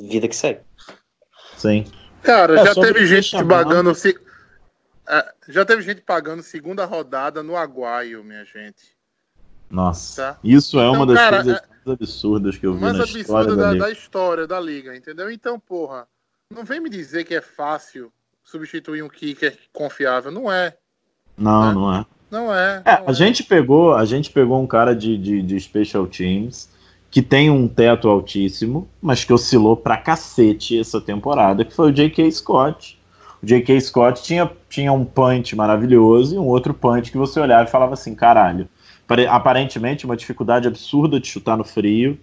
Vida que segue. Sim. Cara, É, já teve gente chamar- pagando. É, já teve gente pagando segunda rodada no Aguaio, minha gente. Nossa. Tá. Isso é Então, uma das cara, coisas mais absurdas que eu vi Mais na história da da, história da liga, entendeu? Então, porra, não vem me dizer que é fácil substituir um kicker confiável. Não é. Não, É. não é. Não é. É, não a gente pegou, a gente pegou um cara de, de, de special teams que tem um teto altíssimo, mas que oscilou pra cacete essa temporada, que foi o J.K. Scott. O J.K. Scott tinha, tinha um punch maravilhoso e um outro punch que você olhava e falava assim, caralho. pare- Aparentemente uma dificuldade absurda de chutar no frio,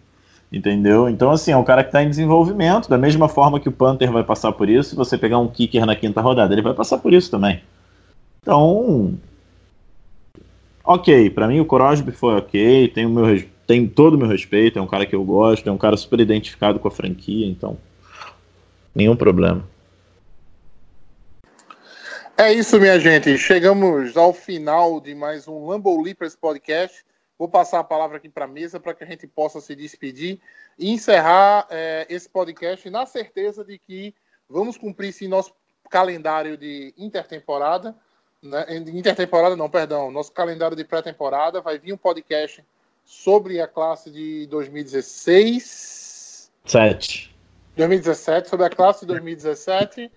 entendeu? Então, assim, é um cara que tá em desenvolvimento, da mesma forma que o Panther vai passar por isso, se você pegar um kicker na quinta rodada, ele vai passar por isso também. Então, ok, pra mim o Crosby foi ok, tem, o meu, tem todo o meu respeito, é um cara que eu gosto, é um cara super identificado com a franquia, então nenhum problema. É isso, minha gente. Chegamos ao final de mais um Lambo Leapers Podcast. Vou passar a palavra aqui para a mesa para que a gente possa se despedir e encerrar é, esse podcast na certeza de que vamos cumprir sim nosso calendário de intertemporada. Né? Intertemporada, não, perdão. Nosso calendário de pré-temporada. Vai vir um podcast sobre a classe de 2016. Sete. 2017, sobre a classe de 2017.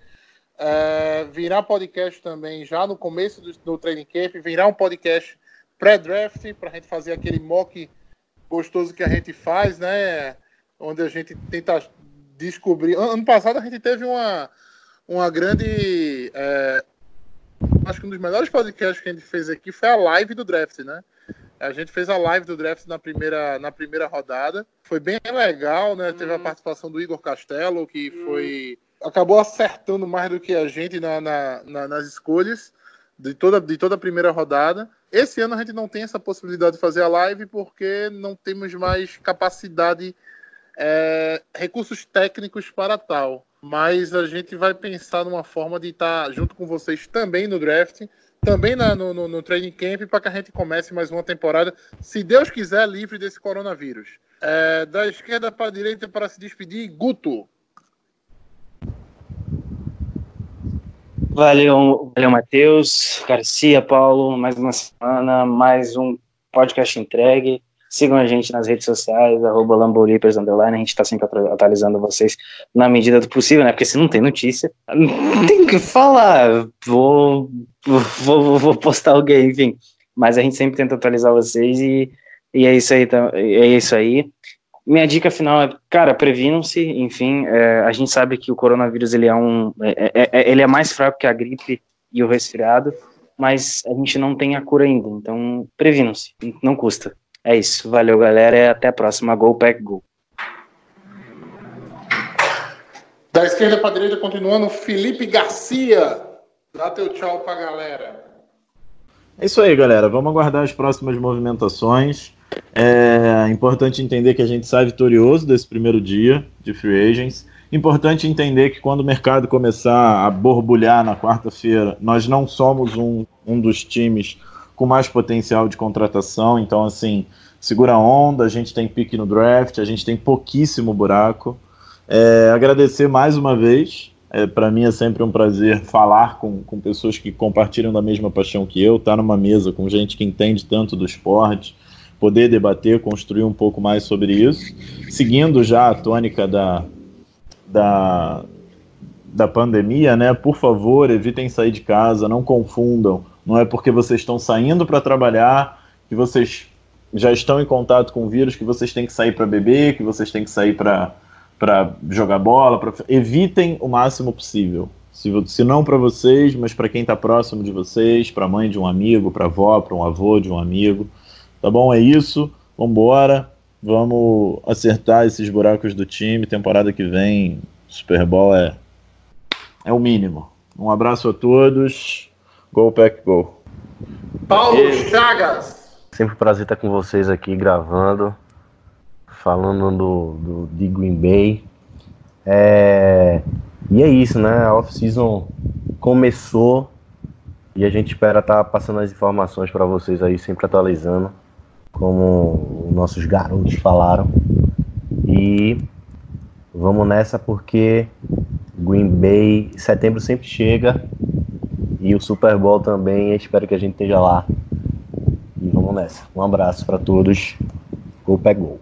É, virá podcast também já no começo do, do training camp. Virá um podcast pré-draft para a gente fazer aquele mock gostoso que a gente faz, né? Onde a gente tenta descobrir. An- Ano passado a gente teve uma, uma grande. é, acho que um dos melhores podcasts que a gente fez aqui foi a live do draft, né? A gente fez a live do draft na primeira, na primeira rodada. Foi bem legal, né? Teve a participação do Igor Castelo, que foi. Acabou acertando mais do que a gente na, na- na- nas escolhas de toda, de toda a primeira rodada. Esse ano a gente não tem essa possibilidade de fazer a live porque não temos mais capacidade, é, recursos técnicos para tal. Mas a gente vai pensar numa forma de estar junto com vocês também no draft, também na- no, no, no training camp, para que a gente comece mais uma temporada, se Deus quiser, livre desse coronavírus. É, da esquerda para a direita para se despedir, Guto. Valeu, valeu, Matheus, Garcia, Paulo, mais uma semana, mais um podcast entregue. Sigam a gente nas redes sociais, arroba a gente tá sempre atu- atualizando vocês na medida do possível, né? Porque se não tem notícia, não tem o que falar. Vou, vou, vou, vou postar alguém, enfim. Mas a gente sempre tenta atualizar vocês e E é isso aí, tá- é isso aí. Minha dica final é, cara, previnam-se, enfim, é, a gente sabe que o coronavírus ele é um, é- é- é- ele é mais fraco que a gripe e o resfriado, mas a gente não tem a cura ainda, então previnam-se, não custa. É isso, valeu galera, e até a próxima, Go Pack Go. Da esquerda para direita, continuando, Felipe Garcia. Dá teu tchau pra galera. É isso aí, galera. Vamos aguardar as próximas movimentações. É importante entender que a gente sai vitorioso desse primeiro dia de free agents. Importante entender que quando o mercado começar a borbulhar na quarta-feira, nós não somos um, um dos times com mais potencial de contratação. Então, assim, segura a onda, a gente tem pique no draft, a gente tem pouquíssimo buraco. É, agradecer mais uma vez. É, Para mim é sempre um prazer falar com, com pessoas que compartilham da mesma paixão que eu, estar numa mesa com gente que entende tanto do esporte, poder debater, construir um pouco mais sobre isso. Seguindo já a tônica da, da, da pandemia, né? Por favor, evitem sair de casa, não confundam. Não é porque vocês estão saindo para trabalhar que vocês já estão em contato com o vírus que vocês têm que sair para beber, que vocês têm que sair para jogar bola, pra... evitem o máximo possível. Se, se não para vocês, mas para quem está próximo de vocês, para a mãe de um amigo, para a avó, para um avô de um amigo. Tá bom? É isso. Vambora. Vamos acertar esses buracos do time. Temporada que vem, Super Bowl é, é o mínimo. Um abraço a todos. Go Pack Go. Paulo Chagas. Sempre um prazer estar com vocês aqui gravando, falando do, do, de Green Bay. É, e é isso, né? A off-season começou e a gente espera estar passando as informações para vocês aí, sempre atualizando, como os nossos garotos falaram. E vamos nessa porque Green Bay, setembro sempre chega e o Super Bowl também. Espero que a gente esteja lá. E vamos nessa. Um abraço para todos. Gol pegou.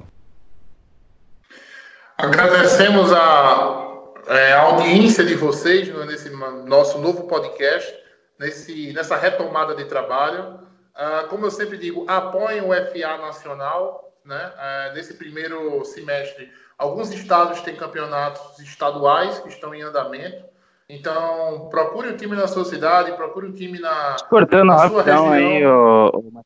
Agradecemos a, é, a audiência de vocês no- nesse nosso novo podcast, nesse, nessa retomada de trabalho. Ah, como eu sempre digo, apoiem o FA Nacional. Né? Ah, nesse primeiro semestre, alguns estados têm campeonatos estaduais que estão em andamento. Então, procure o time na sua cidade, procure o time na, Cortando na sua rapidão região. aí, ô- ô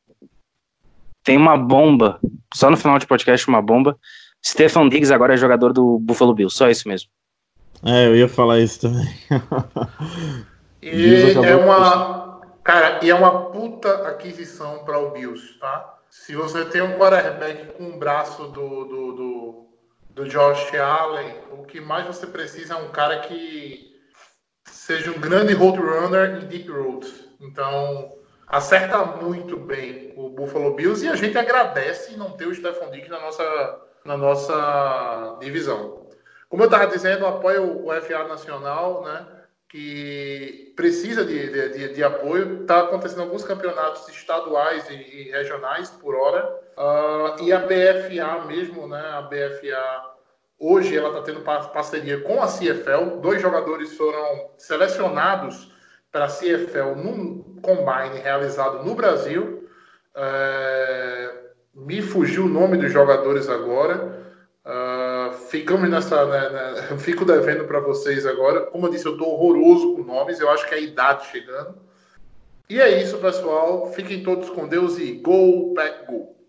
tem uma bomba, só no final de podcast uma bomba. Stefan Diggs agora é jogador do Buffalo Bills, só isso mesmo. É, eu ia falar isso também. E é uma. Cara, e é uma puta aquisição para o Bills, tá? Se você tem um quarterback com o braço do, do, do, do Josh Allen, o que mais você precisa é um cara que seja um grande road runner em deep roads. Então, acerta muito bem o Buffalo Bills e a gente agradece não ter o Stephon Diggs na nossa, na nossa divisão. Como eu estava dizendo, apoia o, o FA Nacional, né? Que precisa de, de, de- apoio. Está acontecendo alguns campeonatos estaduais e, e regionais por hora. Ah, e a BFA mesmo, né? A BFA hoje ela está tendo par- parceria com a CFL. Dois jogadores foram selecionados para a CFL num combine realizado no Brasil. É, me fugiu o nome dos jogadores agora. Ah, ficamos nessa. né, né, fico devendo para vocês agora. Como eu disse, eu estou horroroso com nomes. Eu acho que é a idade chegando. E é isso, pessoal. Fiquem todos com Deus e Go Pack Go!